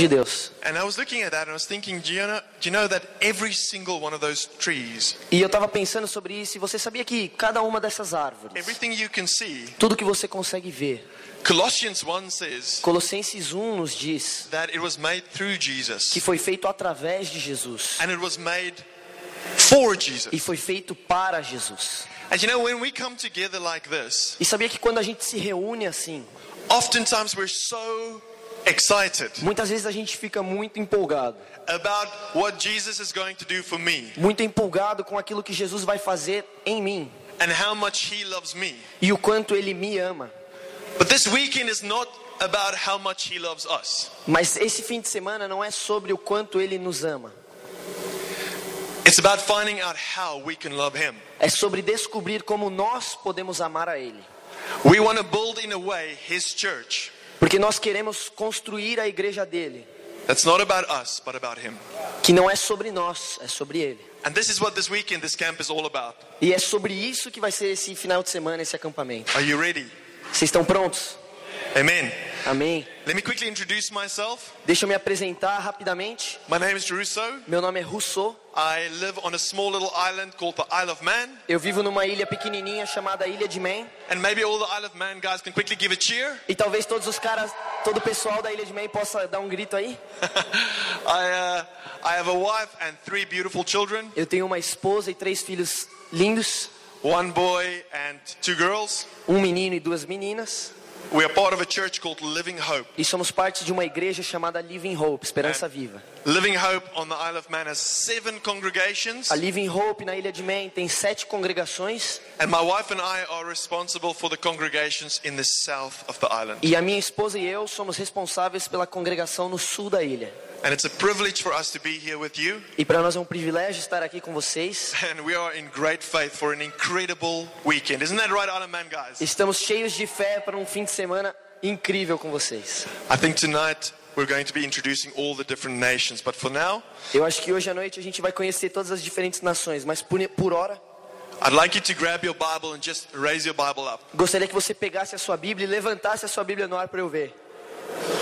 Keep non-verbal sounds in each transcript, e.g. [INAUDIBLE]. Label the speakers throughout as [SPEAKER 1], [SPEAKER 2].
[SPEAKER 1] de Deus. E eu estava pensando sobre isso, e você sabia que cada uma dessas árvores, tudo que você consegue ver,
[SPEAKER 2] Colossians 1 says
[SPEAKER 1] Colossenses 1 nos diz que foi feito através de Jesus e foi feito para Jesus. E sabia que quando a gente se reúne assim,
[SPEAKER 2] oftentimes we're so excited
[SPEAKER 1] muitas vezes a gente fica muito empolgado,
[SPEAKER 2] about what Jesus is going to do for me
[SPEAKER 1] muito empolgado com aquilo que Jesus vai fazer em mim
[SPEAKER 2] and how much He loves me.
[SPEAKER 1] e o quanto ele me ama.
[SPEAKER 2] But this weekend is not about how much He loves us.
[SPEAKER 1] Mas esse fim de semana não é sobre o quanto ele nos ama,
[SPEAKER 2] It's about finding out how we can love Him.
[SPEAKER 1] é sobre descobrir como nós podemos amar a ele.
[SPEAKER 2] We want to build in a way His church
[SPEAKER 1] Porque nós queremos construir a igreja dele,
[SPEAKER 2] that's not about us, but about Him.
[SPEAKER 1] que não é sobre nós, é sobre ele.
[SPEAKER 2] And this is what this weekend, this camp is all about.
[SPEAKER 1] E é sobre isso que vai ser esse final de semana, esse acampamento.
[SPEAKER 2] Are you ready?
[SPEAKER 1] Vocês estão prontos?
[SPEAKER 2] Amen.
[SPEAKER 1] Amém?
[SPEAKER 2] Let me quickly introduce myself.
[SPEAKER 1] Deixa eu me apresentar rapidamente.
[SPEAKER 2] My name is Jeruso.
[SPEAKER 1] Meu nome é Rousseau.
[SPEAKER 2] I live on a small little island called the Isle of Man.
[SPEAKER 1] Eu vivo numa ilha pequenininha chamada Ilha de Man.
[SPEAKER 2] And maybe all the Isle of Man guys can quickly give a cheer. [LAUGHS]
[SPEAKER 1] E talvez todos os caras, todo o pessoal da Ilha de Man possa dar um grito aí. [LAUGHS]
[SPEAKER 2] I, uh, I have a wife and three beautiful children
[SPEAKER 1] Eu tenho uma esposa e três filhos lindos,
[SPEAKER 2] one boy and two girls.
[SPEAKER 1] um menino e duas meninas.
[SPEAKER 2] We are part of a church called Living Hope.
[SPEAKER 1] E somos parte de uma igreja chamada Living Hope, Esperança Viva.
[SPEAKER 2] Living Hope on the Isle of Man has seven congregations.
[SPEAKER 1] A Living Hope na Ilha de Man tem sete congregações
[SPEAKER 2] And my wife and I are responsible for the congregations in the south of the island.
[SPEAKER 1] e a minha esposa e eu somos responsáveis pela congregação no sul da ilha.
[SPEAKER 2] And it's a privilege for us to be here with you. [LAUGHS]
[SPEAKER 1] E para nós é um privilégio estar aqui com vocês.
[SPEAKER 2] And we are in great faith for an incredible weekend. Isn't that right, Island Man, guys?
[SPEAKER 1] Estamos cheios de fé para um fim de semana incrível com vocês.
[SPEAKER 2] I think tonight we're going to be introducing all the different nations. But for now,
[SPEAKER 1] Eu acho que hoje à noite a gente vai conhecer todas as diferentes nações, mas por, por hora,
[SPEAKER 2] I'd like you to grab your Bible and just raise your Bible up.
[SPEAKER 1] gostaria que você pegasse a sua Bíblia e levantasse a sua Bíblia no ar para eu ver.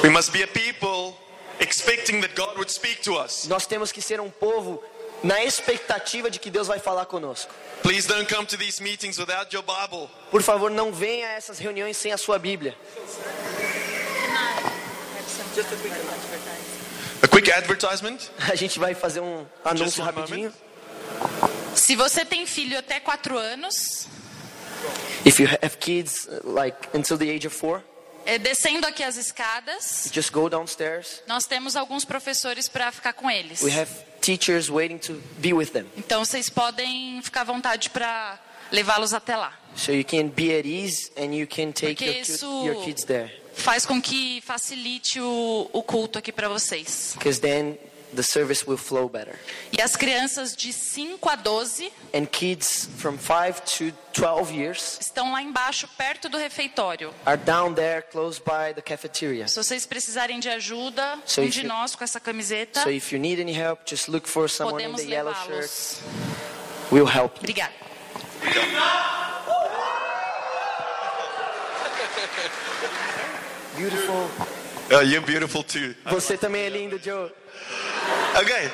[SPEAKER 2] We must be a people expecting that God would speak to us.
[SPEAKER 1] Nós temos que ser um povo na expectativa de que Deus vai falar conosco.
[SPEAKER 2] Please don't come to these meetings without your Bible.
[SPEAKER 1] Por favor, não venha a essas reuniões sem a sua Bíblia.
[SPEAKER 2] A quick advertisement.
[SPEAKER 1] A gente vai fazer um anúncio rapidinho.
[SPEAKER 3] Se você tem filho até 4 anos,
[SPEAKER 1] If you have kids like until the age of four,
[SPEAKER 3] é, descendo aqui as escadas,
[SPEAKER 1] just go downstairs.
[SPEAKER 3] nós temos alguns professores para ficar com eles.
[SPEAKER 1] We have teachers waiting to be with them.
[SPEAKER 3] Então vocês podem ficar à vontade para levá-los até lá.
[SPEAKER 1] So you can be at ease and you can take
[SPEAKER 3] Porque
[SPEAKER 1] your,
[SPEAKER 3] isso-
[SPEAKER 1] your kids there.
[SPEAKER 3] Faz com que facilite o, o culto aqui para vocês.
[SPEAKER 1] Because then the service will flow better.
[SPEAKER 3] E as crianças de 5 a 12
[SPEAKER 1] And kids from 5 to 12 years
[SPEAKER 3] estão lá embaixo, perto do refeitório.
[SPEAKER 1] are down there close by the cafeteria.
[SPEAKER 3] Se vocês precisarem de ajuda,
[SPEAKER 1] So
[SPEAKER 3] um
[SPEAKER 1] if
[SPEAKER 3] de
[SPEAKER 1] you-
[SPEAKER 3] nós com essa camiseta,
[SPEAKER 1] So if you need any help, just look for someone in the yellow shirt. We'll help you. Beautiful.
[SPEAKER 2] Oh, you're beautiful too.
[SPEAKER 1] Você também é lindo, Joe.
[SPEAKER 2] Okay,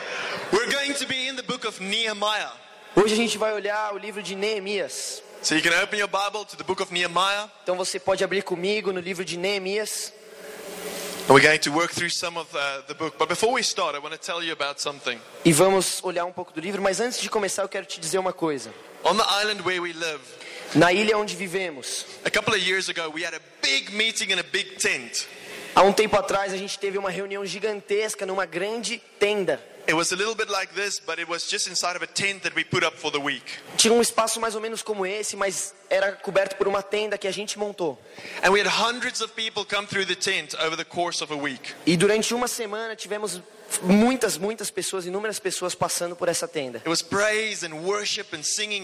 [SPEAKER 2] we're going to be in the book of Nehemiah.
[SPEAKER 1] Hoje a gente vai olhar o livro de Neemias.
[SPEAKER 2] So you can open your Bible to the book of Nehemiah.
[SPEAKER 1] Então você pode abrir comigo no livro de Neemias.
[SPEAKER 2] And we're going to work through some of the book. But before we start, I want to tell you about something.
[SPEAKER 1] E vamos olhar um pouco do livro, mas antes de começar eu quero te dizer uma coisa.
[SPEAKER 2] On the island where we live,
[SPEAKER 1] Na ilha onde vivemos,
[SPEAKER 2] a couple of years ago, we had a big meeting in a big tent.
[SPEAKER 1] Há um tempo atrás a gente teve uma reunião gigantesca numa grande tenda.
[SPEAKER 2] It was a little bit like this, but it was just inside of a tent that we put up for the week.
[SPEAKER 1] Tinha um espaço mais ou menos como esse, mas era coberto por uma tenda que a gente montou.
[SPEAKER 2] And we had hundreds of people come through the tent over the course of a week.
[SPEAKER 1] E durante uma semana tivemos muitas, muitas pessoas, inúmeras pessoas passando por essa tenda.
[SPEAKER 2] And and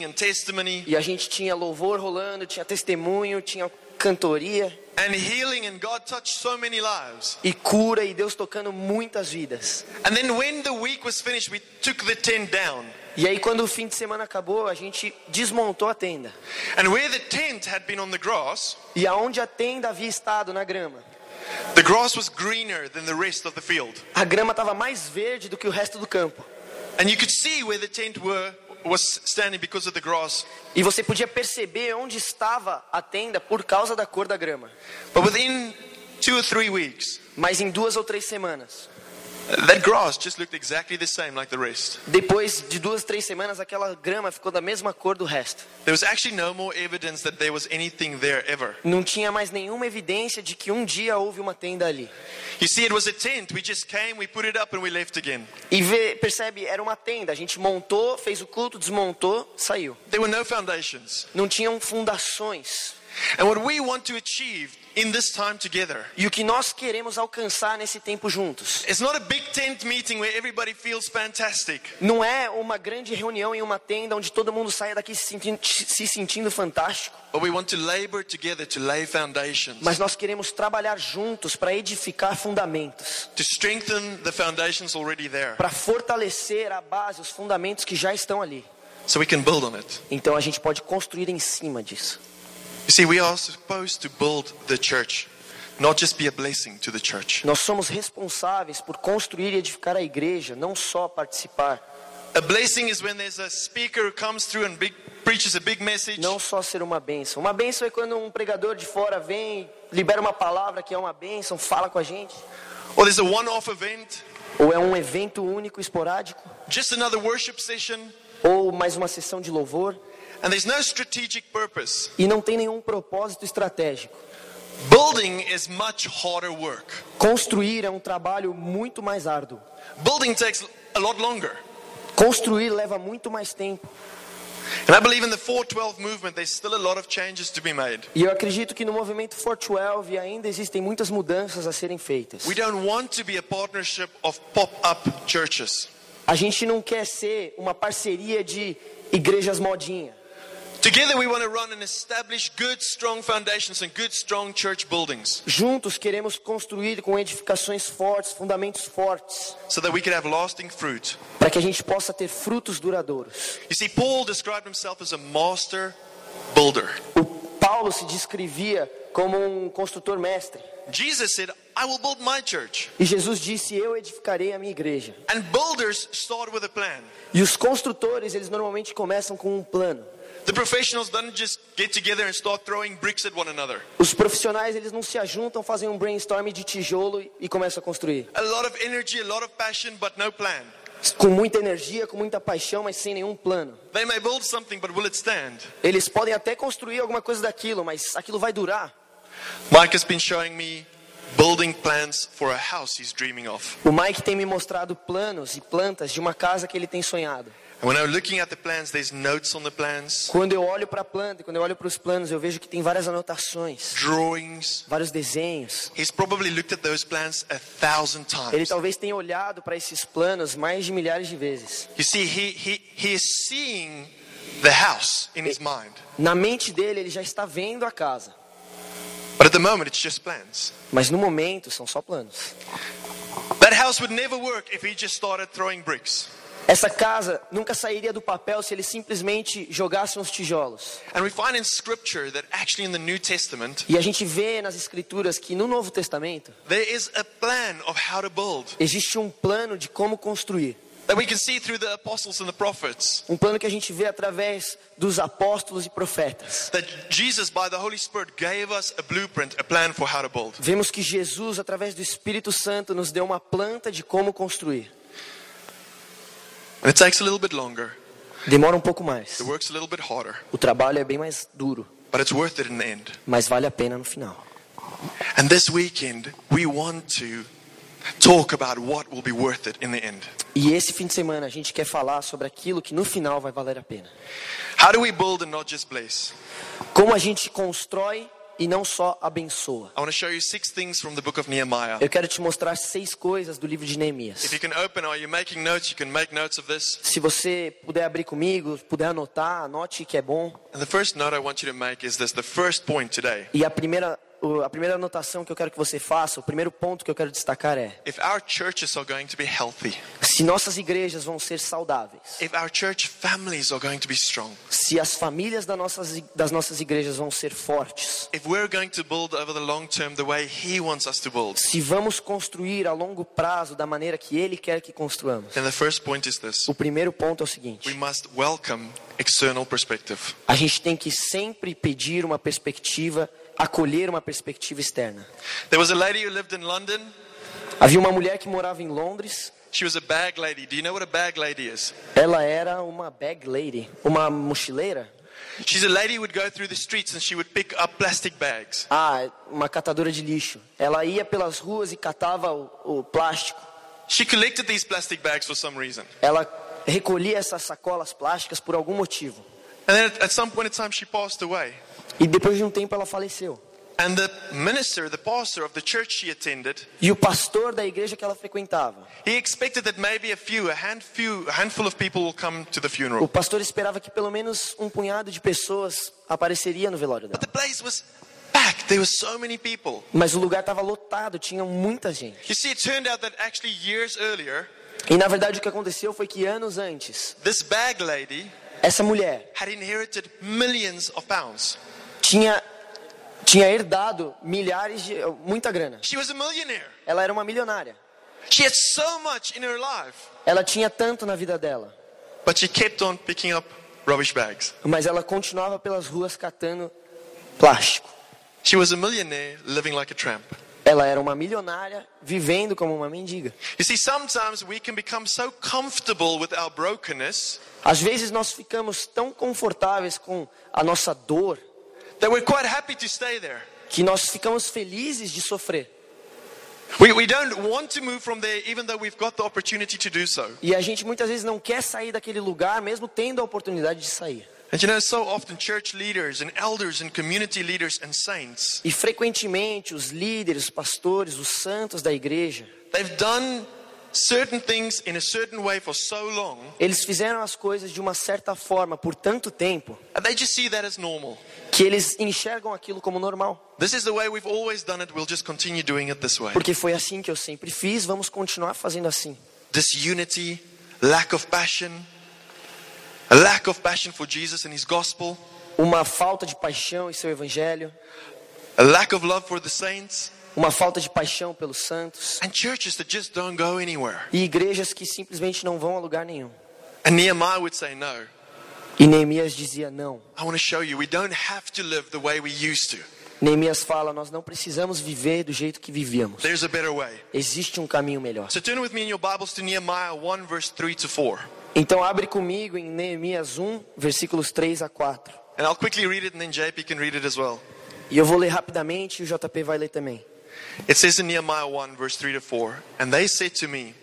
[SPEAKER 2] and
[SPEAKER 1] E a gente tinha louvor rolando, tinha testemunho, tinha cantoria
[SPEAKER 2] and healing, and God touched so many lives.
[SPEAKER 1] e cura e Deus tocando muitas vidas.
[SPEAKER 2] And then when the week was finished, we took the tent down.
[SPEAKER 1] E aí quando o fim de semana acabou, a gente desmontou a tenda.
[SPEAKER 2] And where the tent had been on the grass,
[SPEAKER 1] E aonde a tenda havia estado na grama,
[SPEAKER 2] The grass was greener than the rest of the field.
[SPEAKER 1] a grama estava mais verde do que o resto do campo.
[SPEAKER 2] And you could see where the tent were, was standing because of the grass.
[SPEAKER 1] E você podia perceber onde estava a tenda por causa da cor da grama.
[SPEAKER 2] But within two or three weeks,
[SPEAKER 1] Mas em duas ou três semanas, depois de duas, três semanas, aquela grama ficou da mesma cor do resto.
[SPEAKER 2] There was actually no more evidence that there was anything there ever.
[SPEAKER 1] Não tinha mais nenhuma evidência de que um dia houve uma tenda ali.
[SPEAKER 2] You see, it was a tent. We just came, we put it up, and we left again.
[SPEAKER 1] E vê, percebe, era uma tenda. A gente montou, fez o culto, desmontou, saiu.
[SPEAKER 2] There were no foundations.
[SPEAKER 1] Não tinham fundações.
[SPEAKER 2] And what we want to achieve in this time together
[SPEAKER 1] E o que nós queremos alcançar nesse tempo juntos
[SPEAKER 2] is not a big tent meeting where everybody feels fantastic.
[SPEAKER 1] não é uma grande reunião em uma tenda onde todo mundo saia daqui se sentindo, se sentindo fantástico,
[SPEAKER 2] But we want to labor together to lay foundations,
[SPEAKER 1] mas nós queremos trabalhar juntos para edificar fundamentos,
[SPEAKER 2] to strengthen the foundations already there,
[SPEAKER 1] para fortalecer a base, os fundamentos que já estão ali.
[SPEAKER 2] so we can build on it.
[SPEAKER 1] Então a gente pode construir em cima disso.
[SPEAKER 2] See, we are supposed to build the church, not just be a blessing to the church.
[SPEAKER 1] Nós somos responsáveis por construir e edificar a igreja, não só participar,
[SPEAKER 2] A blessing is when there's a speaker who comes through and big, preaches a big message,
[SPEAKER 1] não só ser uma bênção. Uma bênção é quando um pregador de fora vem, libera uma palavra que é uma bênção, fala com a gente.
[SPEAKER 2] or there's a one-off event,
[SPEAKER 1] Ou é um evento único, esporádico,
[SPEAKER 2] just another worship session,
[SPEAKER 1] ou mais uma sessão de louvor,
[SPEAKER 2] and there's no strategic purpose.
[SPEAKER 1] e não tem nenhum propósito estratégico.
[SPEAKER 2] Building is much harder work.
[SPEAKER 1] Construir é um trabalho muito mais árduo.
[SPEAKER 2] Building takes a lot longer.
[SPEAKER 1] Construir leva muito mais tempo.
[SPEAKER 2] And I believe in the 412 movement, there's still a lot of changes to be made.
[SPEAKER 1] E eu acredito que no movimento 412 ainda existem muitas mudanças a serem feitas.
[SPEAKER 2] We don't want to be a partnership of pop-up churches.
[SPEAKER 1] A gente não quer ser uma parceria de igrejas modinha. Juntos queremos construir com edificações fortes, fundamentos fortes,
[SPEAKER 2] so that we can have lasting fruit.
[SPEAKER 1] para que a gente possa ter frutos duradouros.
[SPEAKER 2] You see, Paul described himself as a master builder.
[SPEAKER 1] O Paulo se descrevia como um construtor mestre.
[SPEAKER 2] Jesus said, I will build my church.
[SPEAKER 1] E Jesus disse: Eu edificarei a minha igreja.
[SPEAKER 2] And builders start with a plan.
[SPEAKER 1] E os construtores, eles normalmente começam com um plano.
[SPEAKER 2] The professionals don't just get together and start throwing bricks at one another.
[SPEAKER 1] Os profissionais, eles não se ajuntam, fazem um brainstorm de tijolo e começam a construir.
[SPEAKER 2] A lot of energy, a lot of passion, but no plan.
[SPEAKER 1] Com muita energia, com muita paixão, mas sem nenhum plano.
[SPEAKER 2] They may build something, but will it stand?
[SPEAKER 1] Eles podem até construir alguma coisa daquilo, mas aquilo vai durar.
[SPEAKER 2] Mike has been showing me building plans for a house he's dreaming of.
[SPEAKER 1] O Mike tem me mostrado planos e plantas de uma casa que ele tem sonhado.
[SPEAKER 2] And when I'm looking at the plans, there's notes on the plans,
[SPEAKER 1] Quando eu olho para a planta quando eu olho para os planos, eu vejo que tem várias anotações,
[SPEAKER 2] drawings.
[SPEAKER 1] vários desenhos.
[SPEAKER 2] He's probably looked at those plans a thousand
[SPEAKER 1] Ele
[SPEAKER 2] times.
[SPEAKER 1] talvez tenha olhado para esses planos mais de milhares de vezes.
[SPEAKER 2] You see, he, he, he is seeing the house in his mind.
[SPEAKER 1] Na mente dele, ele já está vendo a casa.
[SPEAKER 2] But at the moment, it's just plans.
[SPEAKER 1] Mas no momento, são só planos.
[SPEAKER 2] That house would never work if he just started throwing bricks.
[SPEAKER 1] Essa casa nunca sairia do papel se ele simplesmente jogasse uns tijolos.
[SPEAKER 2] And we find in scripture that actually in the New Testament,
[SPEAKER 1] E a gente vê nas escrituras que no Novo Testamento
[SPEAKER 2] there is a plan of how to build
[SPEAKER 1] existe um plano de como construir.
[SPEAKER 2] that we can see through the apostles and the prophets.
[SPEAKER 1] Um plano que a gente vê através dos apóstolos e profetas.
[SPEAKER 2] That Jesus, by the Holy Spirit, gave us a blueprint, a plan for how to build.
[SPEAKER 1] Vemos que Jesus, através do Espírito Santo, nos deu uma planta de como construir.
[SPEAKER 2] It takes a little bit longer,
[SPEAKER 1] Demora um pouco mais.
[SPEAKER 2] it works a little bit harder,
[SPEAKER 1] O trabalho é bem mais duro,
[SPEAKER 2] but it's worth it in the end.
[SPEAKER 1] mas vale a pena no final.
[SPEAKER 2] And this weekend, we want to talk about what will be worth it in the end.
[SPEAKER 1] E esse fim de semana a gente quer falar sobre aquilo que no final vai valer a pena.
[SPEAKER 2] How do we build not just bless?
[SPEAKER 1] Como a gente constrói e não só abençoa.
[SPEAKER 2] I want to show you six things from the book of Nehemiah.
[SPEAKER 1] Eu quero te mostrar seis coisas do livro de Neemias.
[SPEAKER 2] If you can open, are you making notes? You can make notes of this.
[SPEAKER 1] Se você puder abrir comigo, puder anotar, anote que é bom.
[SPEAKER 2] And the first note I want you to make is this the first point today.
[SPEAKER 1] E a primeira, a primeira anotação que eu quero que você faça, o primeiro ponto que eu quero destacar é: Se nossas igrejas vão ser saudáveis,
[SPEAKER 2] strong,
[SPEAKER 1] se as famílias das nossas, das nossas igrejas vão ser fortes,
[SPEAKER 2] build
[SPEAKER 1] se vamos construir a longo prazo da maneira que Ele quer que construamos,
[SPEAKER 2] then the first point is this
[SPEAKER 1] o primeiro ponto é o seguinte:
[SPEAKER 2] must welcome external perspective.
[SPEAKER 1] a gente tem que sempre pedir uma perspectiva, acolher uma perspectiva externa.
[SPEAKER 2] There was a lady who lived in London.
[SPEAKER 1] Havia uma mulher que morava em Londres.
[SPEAKER 2] She was a bag lady. Do you know what a bag lady is?
[SPEAKER 1] Ela era uma bag lady, uma mochileira.
[SPEAKER 2] She's a lady who would go through the streets and she would pick up plastic bags.
[SPEAKER 1] Ah, uma catadora de lixo. Ela ia pelas ruas e catava o, o plástico.
[SPEAKER 2] She collected these plastic bags for some reason.
[SPEAKER 1] Ela recolhia essas sacolas plásticas por algum motivo.
[SPEAKER 2] And then at, some point in time, she passed away.
[SPEAKER 1] E depois de um tempo ela faleceu.
[SPEAKER 2] And the minister, the pastor of the church she attended,
[SPEAKER 1] E o pastor da igreja que ela frequentava,
[SPEAKER 2] he expected that maybe a few, a hand few, a handful of people will come to the
[SPEAKER 1] o pastor esperava que pelo menos um punhado de pessoas apareceria no velório
[SPEAKER 2] But
[SPEAKER 1] dela.
[SPEAKER 2] the place was packed. There were so many people.
[SPEAKER 1] Mas o lugar estava lotado, tinha muita gente.
[SPEAKER 2] You see, it turned out that actually years earlier,
[SPEAKER 1] E na verdade o que aconteceu foi que anos antes,
[SPEAKER 2] this bag lady
[SPEAKER 1] essa mulher
[SPEAKER 2] had inherited millions of pounds.
[SPEAKER 1] tinha tinha herdado milhares de muita grana.
[SPEAKER 2] She was a millionaire.
[SPEAKER 1] Ela era uma milionária.
[SPEAKER 2] She had so much in her life,
[SPEAKER 1] Ela tinha tanto na vida dela,
[SPEAKER 2] but she kept on picking up rubbish bags.
[SPEAKER 1] mas ela continuava pelas ruas catando plástico.
[SPEAKER 2] Like.
[SPEAKER 1] Ela era uma milionária vivendo como uma mendiga.
[SPEAKER 2] See, so
[SPEAKER 1] Às vezes nós ficamos tão confortáveis com a nossa dor que nós ficamos felizes de sofrer.
[SPEAKER 2] We, we don't want to move from there even though we've got the opportunity to do so.
[SPEAKER 1] E a gente muitas vezes não quer sair daquele lugar, mesmo tendo a oportunidade de sair.
[SPEAKER 2] And you know, so often church leaders and elders and community leaders and saints,
[SPEAKER 1] E frequentemente os líderes, os pastores, os santos da igreja,
[SPEAKER 2] they've done certain things in a certain way for so long,
[SPEAKER 1] eles fizeram as coisas de uma certa forma por tanto tempo
[SPEAKER 2] and they just see that as normal.
[SPEAKER 1] que eles enxergam aquilo como normal.
[SPEAKER 2] This is the way we've always done it, we'll just continue doing it this way.
[SPEAKER 1] Porque foi assim que eu sempre fiz, vamos continuar fazendo assim.
[SPEAKER 2] Disunity, lack of passion, a lack of passion for Jesus and his gospel,
[SPEAKER 1] Uma falta de paixão em seu evangelho,
[SPEAKER 2] a lack of love for the saints,
[SPEAKER 1] uma falta de paixão pelos santos
[SPEAKER 2] and churches that just don't go anywhere.
[SPEAKER 1] e igrejas que simplesmente não vão a lugar nenhum.
[SPEAKER 2] And Nehemiah would say, No,
[SPEAKER 1] E Neemias dizia não. Neemias fala: nós não precisamos viver do jeito que vivíamos.
[SPEAKER 2] There's a better way.
[SPEAKER 1] Existe um caminho melhor.
[SPEAKER 2] So turn with me in your Bibles to Nehemiah 1, verse 3 to 4.
[SPEAKER 1] Então abre comigo em Neemias 1, versículos 3 a 4.
[SPEAKER 2] And I'll quickly read it, and then JP can read it as well.
[SPEAKER 1] E eu vou ler rapidamente e o JP vai ler também.
[SPEAKER 2] It says in Nehemiah 1, verse 3 to 4 And they said to me,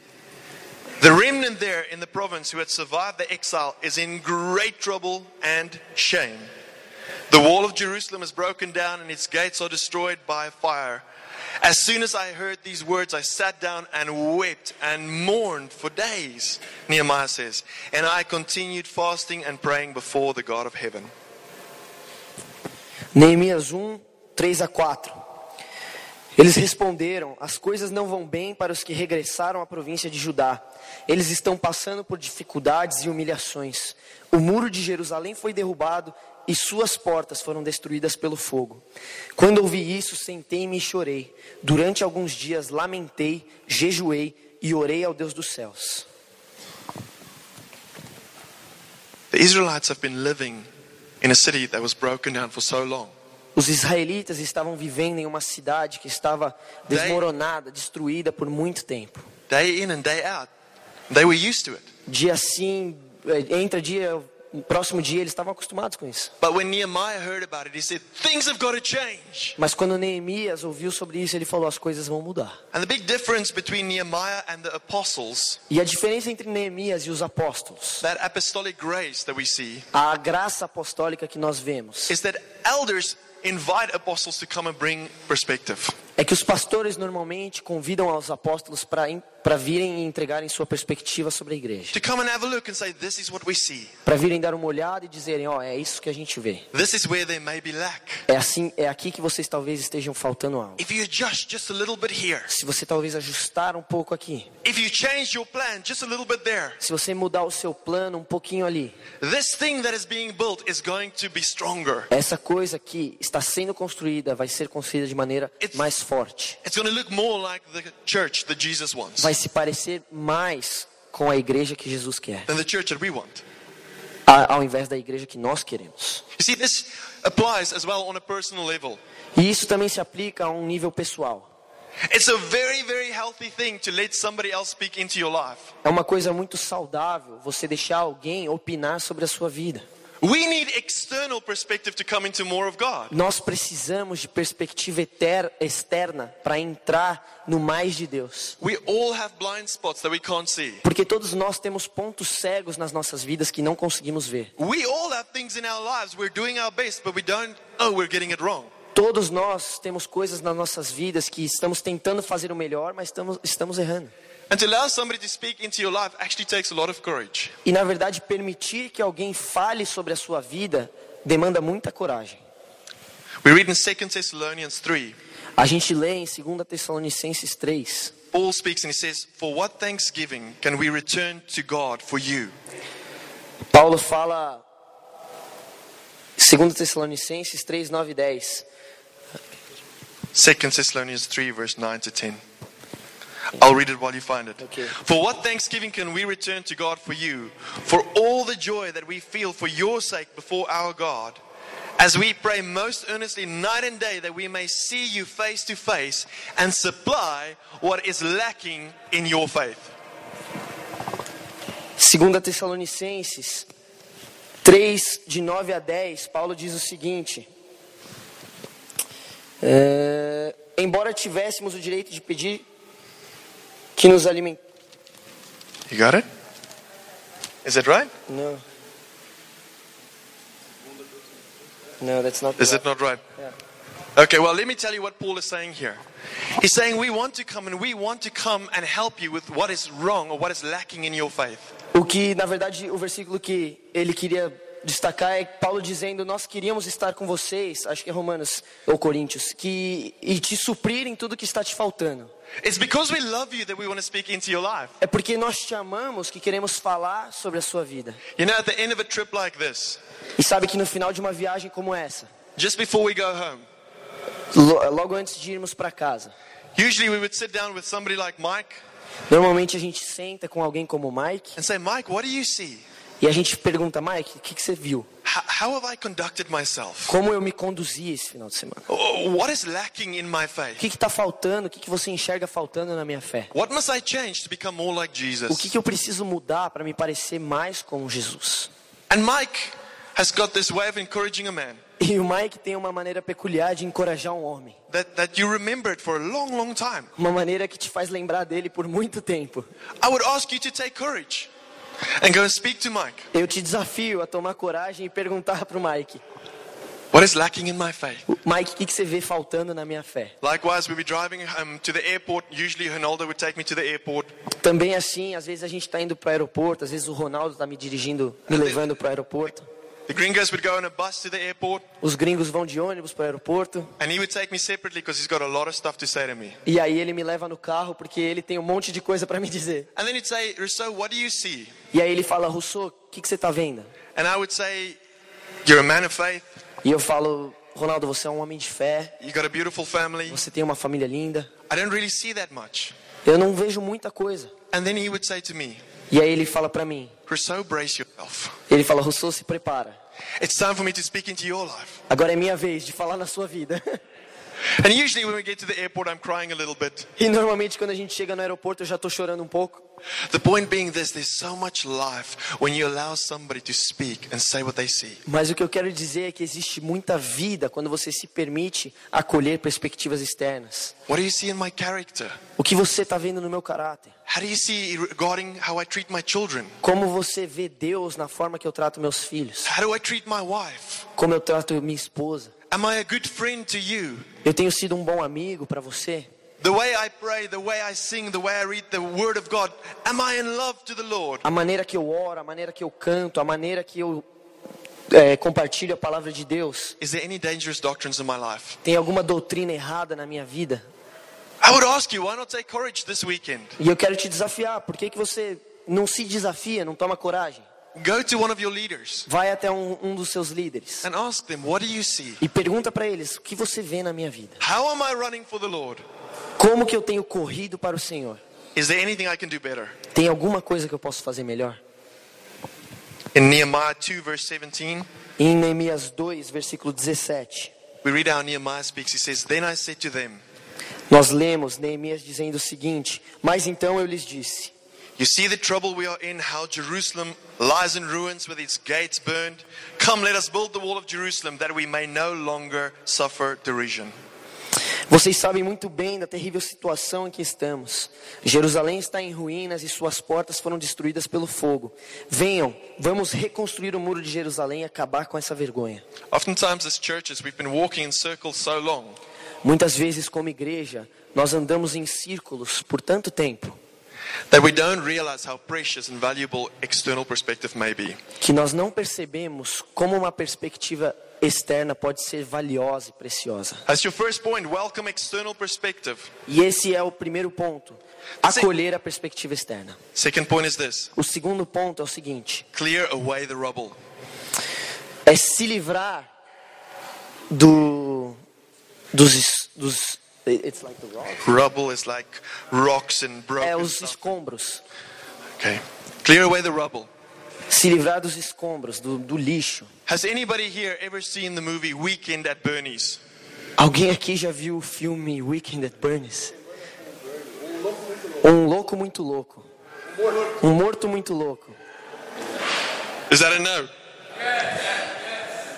[SPEAKER 2] The remnant there in the province who had survived the exile is in great trouble and shame. The wall of Jerusalem is broken down and its gates are destroyed by fire. As soon as I heard these words, I sat down and wept and mourned for days, Nehemiah says. And I continued fasting and praying before the God of heaven.
[SPEAKER 1] Neemias 1, 3 a 4. Eles responderam: As coisas não vão bem para os que regressaram à província de Judá. Eles estão passando por dificuldades e humilhações. O muro de Jerusalém foi derrubado e suas portas foram destruídas pelo fogo. Quando ouvi isso, sentei-me e chorei. Durante alguns dias lamentei, jejuei e orei ao Deus dos céus.
[SPEAKER 2] The Israelites have been living in a city that was broken down for so long.
[SPEAKER 1] Os israelitas estavam vivendo em uma cidade que estava desmoronada, destruída por muito tempo.
[SPEAKER 2] Day in and day out. They were used to it.
[SPEAKER 1] Dia sim, eh, entra dia, próximo dia, eles estavam acostumados com isso.
[SPEAKER 2] But when Nehemiah heard about it, he said, Things have got to change.
[SPEAKER 1] Mas quando Neemias ouviu sobre isso, ele falou: as coisas vão mudar. E a diferença entre Neemias e os apóstolos, a graça apostólica que nós vemos,
[SPEAKER 2] is that elders invite apostles to come and bring perspective.
[SPEAKER 1] é que os pastores normalmente convidam aos apóstolos para para virem e entregarem sua perspectiva sobre a igreja. Para virem dar uma olhada e dizerem, ó, é isso que a gente vê. É assim, é aqui que vocês talvez estejam faltando algo. Se você talvez ajustar um pouco aqui, se você mudar o seu plano um pouquinho ali,
[SPEAKER 2] this thing that is being built is going to be stronger.
[SPEAKER 1] essa coisa que está sendo construída vai ser construída de maneira mais forte.
[SPEAKER 2] It's going to look more like the church that Jesus wants
[SPEAKER 1] Vai se parecer mais com a igreja que Jesus quer,
[SPEAKER 2] than the church that we want.
[SPEAKER 1] a- ao invés da igreja que nós queremos.
[SPEAKER 2] You see, this applies as well on a personal level.
[SPEAKER 1] E isso também se aplica a um nível pessoal. É uma coisa muito saudável você deixar alguém opinar sobre a sua vida.
[SPEAKER 2] We need external perspective to come into more of God.
[SPEAKER 1] Nós precisamos de perspectiva externa para entrar no mais de Deus.
[SPEAKER 2] We all have blind spots that we can't see.
[SPEAKER 1] Porque todos nós temos pontos cegos nas nossas vidas que não conseguimos ver.
[SPEAKER 2] We all have things in our lives. We're doing our best, but we don't know we're getting it wrong.
[SPEAKER 1] Todos nós temos coisas nas nossas vidas que estamos tentando fazer o melhor, mas estamos, estamos errando.
[SPEAKER 2] And to allow somebody to speak into your life actually takes a lot of courage.
[SPEAKER 1] E na verdade, permitir que alguém fale sobre a sua vida demanda muita coragem.
[SPEAKER 2] We read in 2 Thessalonians 3.
[SPEAKER 1] A gente lê em 2 Tessalonicenses 3.
[SPEAKER 2] Paul speaks and he says, For what thanksgiving can we return to God for you?
[SPEAKER 1] Paulo fala 2 Tessalonicenses 3, 9 e 10.
[SPEAKER 2] 2 Thessalonians 3, verse 9 to 10. I'll read it while you find it.
[SPEAKER 1] Okay.
[SPEAKER 2] For what thanksgiving can we return to God for you, for all the joy that we feel for your sake before our God, as we pray most earnestly night and day that we may see you face to face and supply what is lacking in your faith?
[SPEAKER 1] 2 Tessalonicenses 3, de 9 a 10, Paulo diz o seguinte: é, Embora tivéssemos o direito de pedir que nos alimente.
[SPEAKER 2] You got it? Is that right?
[SPEAKER 1] No. No, that's not
[SPEAKER 2] Is
[SPEAKER 1] right.
[SPEAKER 2] it not right?
[SPEAKER 1] Yeah.
[SPEAKER 2] Okay, well, let me tell you what Paul is saying here. He's saying we want to come and we want to come and help you with what is wrong or what is lacking in your faith.
[SPEAKER 1] O que, na verdade, o versículo que ele queria destacar é Paulo dizendo: Nós queríamos estar com vocês, acho que é Romanos ou Coríntios, que, e te suprir em tudo que está te faltando. É porque nós te amamos que queremos falar sobre a sua vida.
[SPEAKER 2] You know, at the end of a trip like this,
[SPEAKER 1] E sabe que no final de uma viagem como essa,
[SPEAKER 2] just before we go home,
[SPEAKER 1] lo- logo antes de irmos para casa,
[SPEAKER 2] usually we would sit down with somebody like Mike
[SPEAKER 1] normalmente a gente senta com alguém como o Mike
[SPEAKER 2] and say, Mike, what do you see?
[SPEAKER 1] E a gente pergunta: Mike, o que, que você viu?
[SPEAKER 2] How, how have I conducted myself?
[SPEAKER 1] Como eu me conduzi esse final de semana?
[SPEAKER 2] Oh, What is lacking in my
[SPEAKER 1] O
[SPEAKER 2] faith?
[SPEAKER 1] que está faltando? O que, que você enxerga faltando na minha fé?
[SPEAKER 2] What must I change to become more like
[SPEAKER 1] O
[SPEAKER 2] Jesus?
[SPEAKER 1] que, que eu preciso mudar para me parecer mais com Jesus?
[SPEAKER 2] And Mike has got this way of encouraging a man
[SPEAKER 1] E o Mike tem uma maneira peculiar de encorajar um homem.
[SPEAKER 2] that, that you remembered for a long, long time.
[SPEAKER 1] Uma maneira que te faz lembrar dele por muito tempo.
[SPEAKER 2] I would ask you to take courage and go and speak to Mike.
[SPEAKER 1] Eu te desafio a tomar coragem e perguntar para o Mike:
[SPEAKER 2] What is lacking in my faith?
[SPEAKER 1] Mike, o que, que você vê faltando na minha fé?
[SPEAKER 2] Likewise, we'll be driving um, to the airport. Usually, Ronaldo would take me to the airport.
[SPEAKER 1] Também assim, às vezes a gente está indo para o aeroporto, às vezes o Ronaldo está me dirigindo, me levando para o aeroporto.
[SPEAKER 2] The gringos would go on a bus to the airport,
[SPEAKER 1] Os gringos vão de ônibus para o aeroporto.
[SPEAKER 2] and he would take me separately because he's got a lot of stuff to say to me.
[SPEAKER 1] E aí ele me leva no carro porque ele tem um monte de coisa para me dizer.
[SPEAKER 2] And then he'd say, Rousseau, what do you see?
[SPEAKER 1] E aí ele fala, Rousseau, o que, que você está vendo?
[SPEAKER 2] And I would say, You're a man of faith.
[SPEAKER 1] E eu falo, Ronaldo, você é um homem de fé,
[SPEAKER 2] You got a beautiful family.
[SPEAKER 1] você tem uma família linda.
[SPEAKER 2] I don't really see that much.
[SPEAKER 1] Eu não vejo muita coisa.
[SPEAKER 2] And then he would say to me,
[SPEAKER 1] E aí ele fala para mim,
[SPEAKER 2] Rousseau, brace yourself.
[SPEAKER 1] ele fala, Rousseau, se prepara. Agora é minha vez de falar na sua vida. [LAUGHS]
[SPEAKER 2] And usually, when we get to the airport, I'm crying a little bit.
[SPEAKER 1] E normalmente quando a gente chega no aeroporto eu já tô chorando um pouco.
[SPEAKER 2] The point being this there's so much life when you allow somebody to speak and say what they see.
[SPEAKER 1] Mas o que eu quero dizer é que existe muita vida quando você se permite acolher perspectivas externas.
[SPEAKER 2] What do you see in my character?
[SPEAKER 1] O que você está vendo no meu caráter?
[SPEAKER 2] How do you see regarding how I treat my children?
[SPEAKER 1] Como você vê Deus na forma que eu trato meus filhos?
[SPEAKER 2] How do I treat my wife?
[SPEAKER 1] Como eu trato minha esposa?
[SPEAKER 2] Am I a good friend to you?
[SPEAKER 1] Eu tenho sido um bom amigo para você?
[SPEAKER 2] The way I pray, the way I sing, the way I read the Word of God, am I in love to the Lord?
[SPEAKER 1] A maneira que eu oro, a maneira que eu canto, a maneira que eu é, compartilho a palavra de Deus.
[SPEAKER 2] Is there any dangerous doctrines in my life?
[SPEAKER 1] Tem alguma doutrina errada na minha vida?
[SPEAKER 2] I would ask you, why not take courage this weekend?
[SPEAKER 1] E eu quero te desafiar. Por que, que você não se desafia, não toma coragem?
[SPEAKER 2] Go to one of your leaders
[SPEAKER 1] Vai até um, um dos seus líderes
[SPEAKER 2] and ask them, what do you see?
[SPEAKER 1] e pergunta para eles o que você vê na minha vida.
[SPEAKER 2] How am I running for the Lord?
[SPEAKER 1] Como que eu tenho corrido para o Senhor?
[SPEAKER 2] Is there anything I can do better?
[SPEAKER 1] Tem alguma coisa que eu posso fazer melhor?
[SPEAKER 2] In Nehemiah 2, verse 17,
[SPEAKER 1] Em Neemias 2, versículo 17,
[SPEAKER 2] we read how Nehemiah speaks. He says, Then I said to them,
[SPEAKER 1] nós lemos Neemias dizendo o seguinte: Mas então eu lhes disse:
[SPEAKER 2] You see the trouble we are in, how Jerusalem lies in ruins with its gates burned. Come, let us build the wall of Jerusalem that we may no longer suffer derision.
[SPEAKER 1] Vocês sabem muito bem da terrível situação em que estamos. Jerusalém está em ruínas e suas portas foram destruídas pelo fogo. Venham, vamos reconstruir o muro de Jerusalém e acabar com essa vergonha.
[SPEAKER 2] Oftentimes, as churches, we've been walking in circles so long
[SPEAKER 1] Muitas vezes, como igreja, nós andamos em círculos por tanto tempo
[SPEAKER 2] that we don't realize how precious and valuable external perspective may be.
[SPEAKER 1] que nós não percebemos como uma perspectiva externa pode ser valiosa e preciosa.
[SPEAKER 2] As your first point, welcome external perspective.
[SPEAKER 1] E esse é o primeiro ponto: acolher a perspectiva externa.
[SPEAKER 2] Second point is this
[SPEAKER 1] O segundo ponto é o seguinte:
[SPEAKER 2] clear away the rubble.
[SPEAKER 1] é se livrar do dos dos it's like the rock.
[SPEAKER 2] Rubble is like rocks and
[SPEAKER 1] é
[SPEAKER 2] broken
[SPEAKER 1] os
[SPEAKER 2] stuff.
[SPEAKER 1] escombros.
[SPEAKER 2] Okay. Clear away the rubble.
[SPEAKER 1] Se livrar dos escombros, do, do lixo.
[SPEAKER 2] Has anybody here ever seen the movie Weekend at Bernie's?
[SPEAKER 1] Alguém aqui já viu o filme Weekend at Bernie's? Um louco muito louco. Um morto muito louco.
[SPEAKER 2] Is that a no?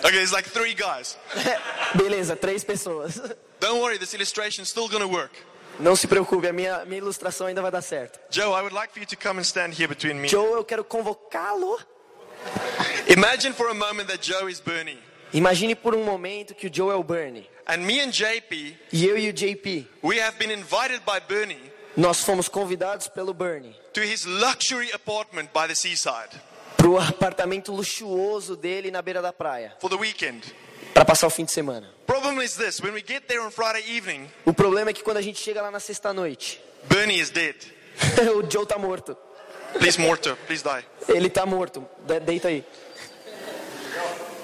[SPEAKER 2] Okay, it's like three guys. [LAUGHS]
[SPEAKER 1] Beleza, três pessoas.
[SPEAKER 2] Don't worry, this illustration is still to work.
[SPEAKER 1] Não se preocupe, a minha, minha ilustração ainda vai dar certo.
[SPEAKER 2] Joe, I would like for you to come and stand here between me.
[SPEAKER 1] Joe, eu quero convocá-lo.
[SPEAKER 2] Imagine for a moment that Joe is Bernie.
[SPEAKER 1] Imagine por um momento que o Joe é o Bernie.
[SPEAKER 2] And me and JP,
[SPEAKER 1] E eu e o JP,
[SPEAKER 2] we have been invited by Bernie
[SPEAKER 1] nós fomos convidados pelo Bernie
[SPEAKER 2] to his luxury apartment by the seaside
[SPEAKER 1] para o apartamento luxuoso dele na beira da praia,
[SPEAKER 2] for the weekend.
[SPEAKER 1] para passar o fim de semana.
[SPEAKER 2] Problem is this when we get there on Friday evening,
[SPEAKER 1] O problema é que quando a gente chega lá na sexta-noite,
[SPEAKER 2] Bernie is dead. [LAUGHS]
[SPEAKER 1] o Joe tá morto.
[SPEAKER 2] Please, mortar, please die.
[SPEAKER 1] Ele tá morto. De- Deita aí.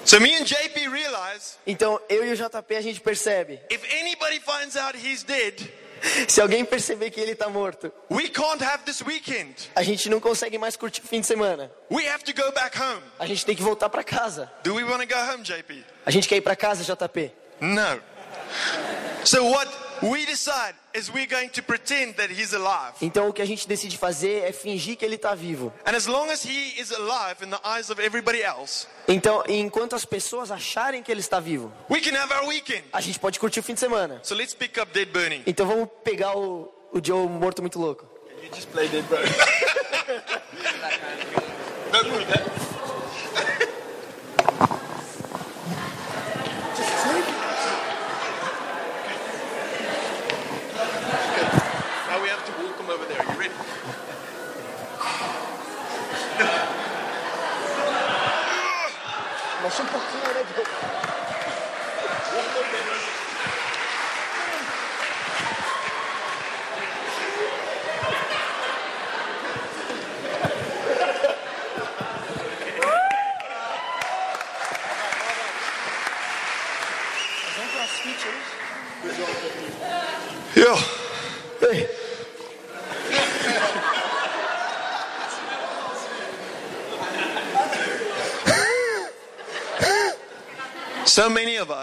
[SPEAKER 2] So me and JP realize
[SPEAKER 1] Então, eu e o JP a gente percebe.
[SPEAKER 2] if anybody finds out he's dead, [LAUGHS]
[SPEAKER 1] Se alguém perceber que ele tá morto,
[SPEAKER 2] we can't have this weekend.
[SPEAKER 1] a gente não consegue mais curtir o fim de semana.
[SPEAKER 2] We have to go back home.
[SPEAKER 1] A gente tem que voltar para casa.
[SPEAKER 2] Do we want to go home, JP?
[SPEAKER 1] A gente quer ir para casa, JP.
[SPEAKER 2] No. So what we decide is we're going to pretend that he's alive.
[SPEAKER 1] Então, o que a gente decide fazer é fingir que ele tá vivo.
[SPEAKER 2] And as long as he is alive in the eyes of everybody else,
[SPEAKER 1] Então, enquanto as pessoas acharem que ele está vivo,
[SPEAKER 2] we can have our weekend.
[SPEAKER 1] a gente pode curtir o fim de semana.
[SPEAKER 2] So let's pick up Dead Bernie.
[SPEAKER 1] Então, vamos pegar o, o Joe morto muito louco.
[SPEAKER 2] You just play Dead Bernie. [LAUGHS] [LAUGHS] Don't move that. Now we have to walk him over there. You ready?
[SPEAKER 1] Mas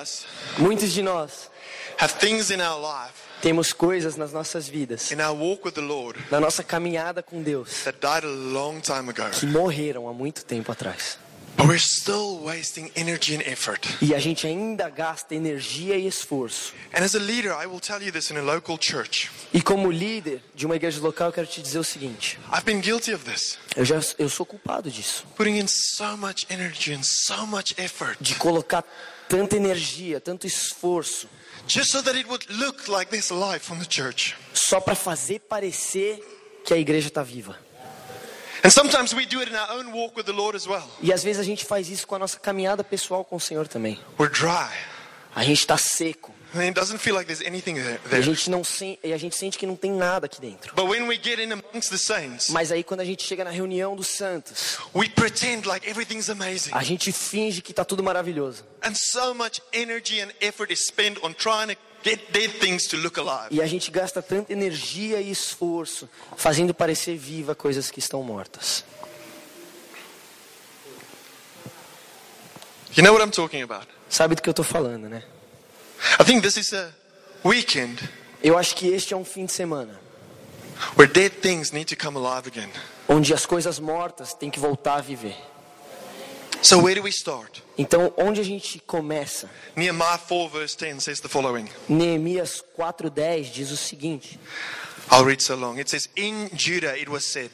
[SPEAKER 2] us
[SPEAKER 1] Muitos de nós
[SPEAKER 2] have things in our life,
[SPEAKER 1] temos coisas nas nossas vidas,
[SPEAKER 2] in our walk with the Lord,
[SPEAKER 1] na nossa caminhada com Deus,
[SPEAKER 2] that died a long time ago.
[SPEAKER 1] que morreram há muito tempo atrás.
[SPEAKER 2] But we're still wasting energy and effort.
[SPEAKER 1] E a gente ainda gasta energia e esforço.
[SPEAKER 2] And as a leader, I will tell you this in a local church.
[SPEAKER 1] E como líder de uma igreja local, eu quero te dizer o seguinte:
[SPEAKER 2] I've been guilty of this.
[SPEAKER 1] eu já eu sou culpado disso,
[SPEAKER 2] Putting in so much energy and so much effort
[SPEAKER 1] de colocar tanta energia, tanto esforço
[SPEAKER 2] just so that it would look like there's life on the church.
[SPEAKER 1] só para fazer parecer que a igreja está viva.
[SPEAKER 2] And sometimes we do it in our own walk with the Lord as well.
[SPEAKER 1] E às vezes a gente faz isso com a nossa caminhada pessoal com o Senhor também.
[SPEAKER 2] We're dry.
[SPEAKER 1] A gente está seco.
[SPEAKER 2] And it doesn't feel like there's anything there.
[SPEAKER 1] E a gente, não sen- e a gente sente que não tem nada aqui dentro.
[SPEAKER 2] But when we get in amongst the saints,
[SPEAKER 1] Mas aí quando a gente chega na reunião dos santos,
[SPEAKER 2] we pretend like everything's amazing.
[SPEAKER 1] a gente finge que está tudo maravilhoso.
[SPEAKER 2] And so much energy and effort is spent on trying to get dead things to look alive.
[SPEAKER 1] E a gente gasta tanta energia e esforço fazendo parecer viva coisas que estão mortas.
[SPEAKER 2] You know what I'm talking about?
[SPEAKER 1] Sabe do que eu estou falando, né?
[SPEAKER 2] I think this is a weekend
[SPEAKER 1] Eu acho que este é um fim de semana
[SPEAKER 2] where dead things need to come alive again.
[SPEAKER 1] onde as coisas mortas têm que voltar a viver.
[SPEAKER 2] So where do we start?
[SPEAKER 1] Então, onde a gente começa?
[SPEAKER 2] Nehemiah 4 verse 10 says the following.
[SPEAKER 1] Neemias 4:10 diz o seguinte:
[SPEAKER 2] I'll read so long. It says, In Judah it was said,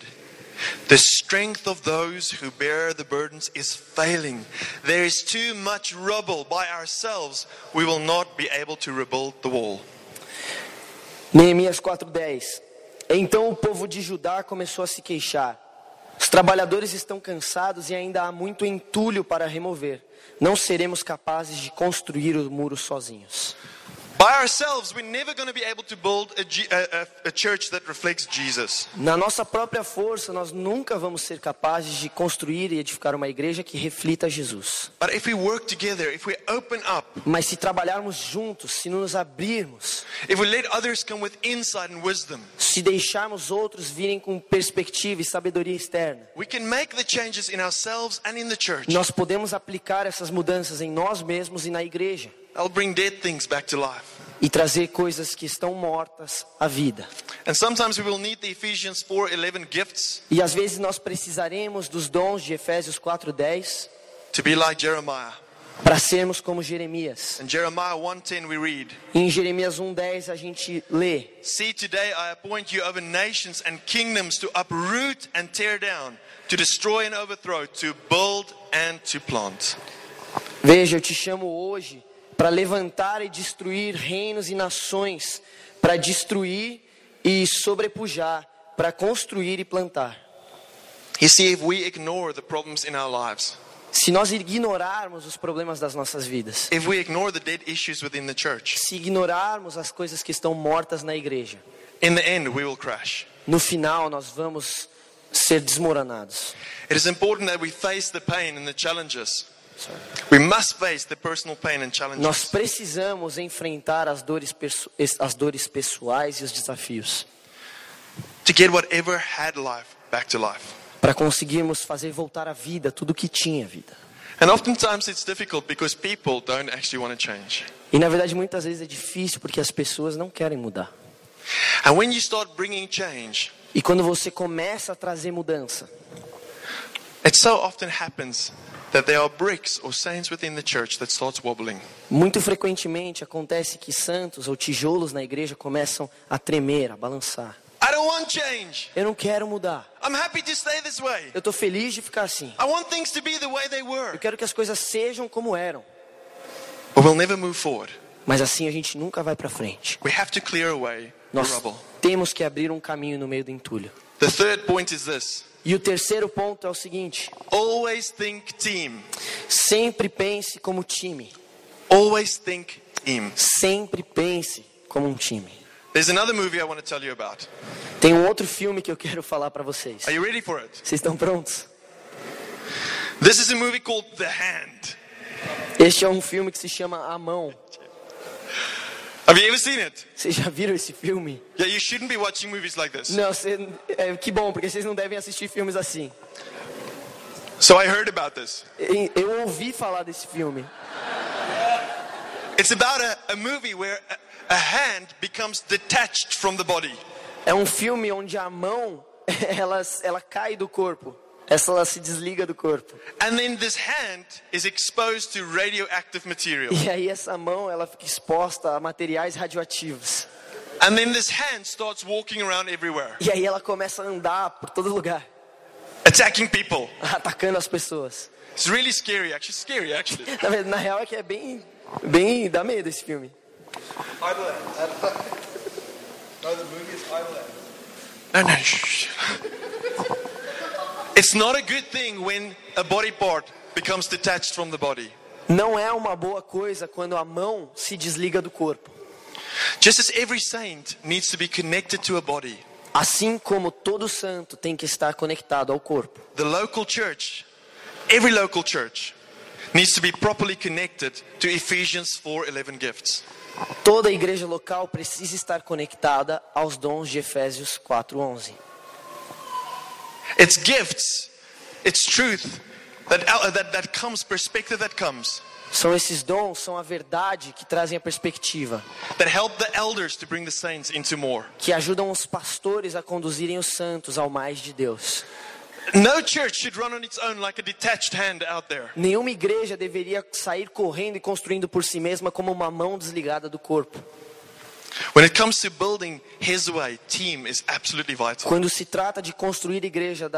[SPEAKER 2] The strength of those who bear the burdens is failing. There is too much rubble. By ourselves, we will not be able to rebuild the wall.
[SPEAKER 1] Neemias 4:10. Então o povo de Judá começou a se queixar. Os trabalhadores estão cansados e ainda há muito entulho para remover. Não seremos capazes de construir o muro sozinhos.
[SPEAKER 2] By ourselves, we're never going to be able to build a, G- a- a- a church that reflects Jesus.
[SPEAKER 1] Na nossa própria força, nós nunca vamos ser capazes de construir e edificar uma igreja que reflita Jesus.
[SPEAKER 2] But if we work together, if we open up,
[SPEAKER 1] Mas se trabalharmos juntos, se nos abrirmos,
[SPEAKER 2] if we let others come with insight and wisdom,
[SPEAKER 1] se deixarmos outros virem com perspectiva e sabedoria externa,
[SPEAKER 2] we can make the changes in ourselves and in the church.
[SPEAKER 1] nós podemos aplicar essas mudanças em nós mesmos e na igreja
[SPEAKER 2] I'll bring dead things back to life.
[SPEAKER 1] e trazer coisas que estão mortas à vida.
[SPEAKER 2] And sometimes we will need the Ephesians 4:11 gifts
[SPEAKER 1] E às vezes nós precisaremos dos dons de Efésios 4:10
[SPEAKER 2] to be like Jeremiah.
[SPEAKER 1] para sermos como Jeremias.
[SPEAKER 2] In Jeremiah 1:10 we read,
[SPEAKER 1] Em Jeremias 1:10 a gente lê:
[SPEAKER 2] "See today I appoint you over nations and kingdoms to uproot and tear down, to destroy and overthrow, to build and to plant."
[SPEAKER 1] Veja, eu te chamo hoje para levantar e destruir reinos e nações, para destruir e sobrepujar, para construir e plantar.
[SPEAKER 2] You see, if we ignore the problems in our lives,
[SPEAKER 1] Se nós ignorarmos os problemas das nossas vidas,
[SPEAKER 2] if we ignore the dead issues within the church,
[SPEAKER 1] se ignorarmos as coisas que estão mortas na igreja,
[SPEAKER 2] in the end we will crash.
[SPEAKER 1] no final nós vamos ser desmoronados.
[SPEAKER 2] It is important that we face the pain and the challenges. We must face the personal pain and
[SPEAKER 1] Nós precisamos enfrentar as dores, as dores pessoais e os desafios para conseguirmos fazer voltar à vida tudo que tinha vida. E na verdade muitas vezes é difícil porque as pessoas não querem mudar.
[SPEAKER 2] And when you start bringing change,
[SPEAKER 1] E quando você começa a trazer mudança,
[SPEAKER 2] it so often happens that there are bricks or saints within the church that starts wobbling.
[SPEAKER 1] muito frequentemente acontece que santos ou tijolos na igreja começam a tremer, a balançar.
[SPEAKER 2] I don't want change.
[SPEAKER 1] Eu não quero mudar.
[SPEAKER 2] I'm happy to stay this way.
[SPEAKER 1] Eu estou feliz de ficar assim.
[SPEAKER 2] I want things to be the way they
[SPEAKER 1] Eu
[SPEAKER 2] were.
[SPEAKER 1] quero que as coisas sejam como eram.
[SPEAKER 2] But we'll never move forward.
[SPEAKER 1] Mas assim a gente nunca vai para frente.
[SPEAKER 2] We have to clear away the
[SPEAKER 1] Nós
[SPEAKER 2] rubble.
[SPEAKER 1] temos que abrir um caminho no meio do entulho.
[SPEAKER 2] The third point is this
[SPEAKER 1] E o terceiro ponto é o seguinte:
[SPEAKER 2] always think team.
[SPEAKER 1] sempre pense como time.
[SPEAKER 2] Always think team.
[SPEAKER 1] Sempre pense como um time.
[SPEAKER 2] There's another movie I want to tell you about.
[SPEAKER 1] Tem um outro filme que eu quero falar para vocês.
[SPEAKER 2] Are you ready for it?
[SPEAKER 1] Vocês estão prontos?
[SPEAKER 2] This is a movie called The Hand.
[SPEAKER 1] Este é um filme que se chama A Mão.
[SPEAKER 2] Have you ever seen it?
[SPEAKER 1] Vocês já viram esse filme?
[SPEAKER 2] Yeah, you shouldn't be watching movies like this.
[SPEAKER 1] Não, cê- é, que bom, porque vocês não devem assistir filmes assim.
[SPEAKER 2] So I heard about this.
[SPEAKER 1] Eu ouvi falar desse filme.
[SPEAKER 2] It's about a, a movie where a, a hand becomes detached from the body.
[SPEAKER 1] É um filme onde a mão [LAUGHS] ela, ela cai do corpo. Essa ela se desliga do corpo.
[SPEAKER 2] And then this hand is exposed to radioactive material.
[SPEAKER 1] E aí essa mão ela fica exposta a materiais radioativos.
[SPEAKER 2] And then this hand starts walking around everywhere,
[SPEAKER 1] E aí ela começa a andar por todo lugar,
[SPEAKER 2] attacking people. [LAUGHS]
[SPEAKER 1] atacando as pessoas.
[SPEAKER 2] It's really scary, actually. Scary, actually. [LAUGHS]
[SPEAKER 1] Na, real é que é bem, bem dá medo esse filme.
[SPEAKER 4] No, the movie is.
[SPEAKER 2] No, no. [LAUGHS] It's not a good thing when a body part becomes detached from the body.
[SPEAKER 1] Não é uma boa coisa quando a mão se desliga do corpo.
[SPEAKER 2] Just as every saint needs to be connected to a body,
[SPEAKER 1] Assim como todo santo tem que estar conectado ao corpo.
[SPEAKER 2] the local church, every local church, needs to be properly connected to Ephesians 4:11 gifts.
[SPEAKER 1] Toda igreja local precisa estar conectada aos dons de Efésios 4:11.
[SPEAKER 2] It's gifts, it's truth that, uh, that, that comes, perspective that comes,
[SPEAKER 1] São esses dons, são a verdade que trazem a perspectiva,
[SPEAKER 2] that help the elders to bring the saints into more.
[SPEAKER 1] que ajudam os pastores a conduzirem os santos ao mais de Deus.
[SPEAKER 2] No church should run on its own like a detached hand out there.
[SPEAKER 1] Nenhuma igreja deveria sair correndo e construindo por si mesma como uma mão desligada do corpo. Quando se trata de construir igreja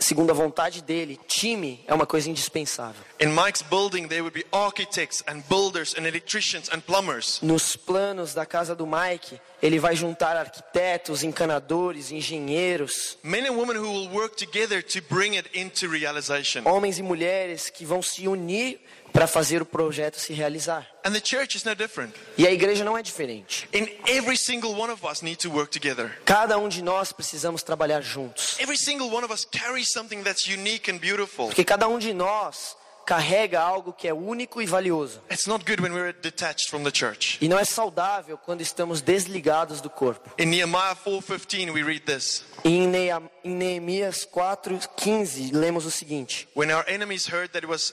[SPEAKER 1] segundo a vontade dele, time é uma coisa indispensável.
[SPEAKER 2] In Mike's building, there would be architects and builders and electricians and plumbers.
[SPEAKER 1] Nos planos da casa do Mike, ele vai juntar arquitetos, encanadores, engenheiros,
[SPEAKER 2] Men and women who will work together to bring it into realization.
[SPEAKER 1] homens e mulheres que vão se unir para fazer o projeto se realizar.
[SPEAKER 2] And the church is no different.
[SPEAKER 1] E a igreja não é diferente.
[SPEAKER 2] In every single one of us need to work together.
[SPEAKER 1] Cada um de nós precisamos trabalhar juntos.
[SPEAKER 2] Every single one of us carries something that's unique and beautiful.
[SPEAKER 1] Porque cada um de nós carrega algo que é único e valioso.
[SPEAKER 2] It's not good when we're detached from the church.
[SPEAKER 1] E não é saudável quando estamos desligados do corpo.
[SPEAKER 2] In Nehemiah 4:15 we read this.
[SPEAKER 1] Em Nehea- em Neemias 4:15 lemos o seguinte:
[SPEAKER 2] When our enemies heard that it was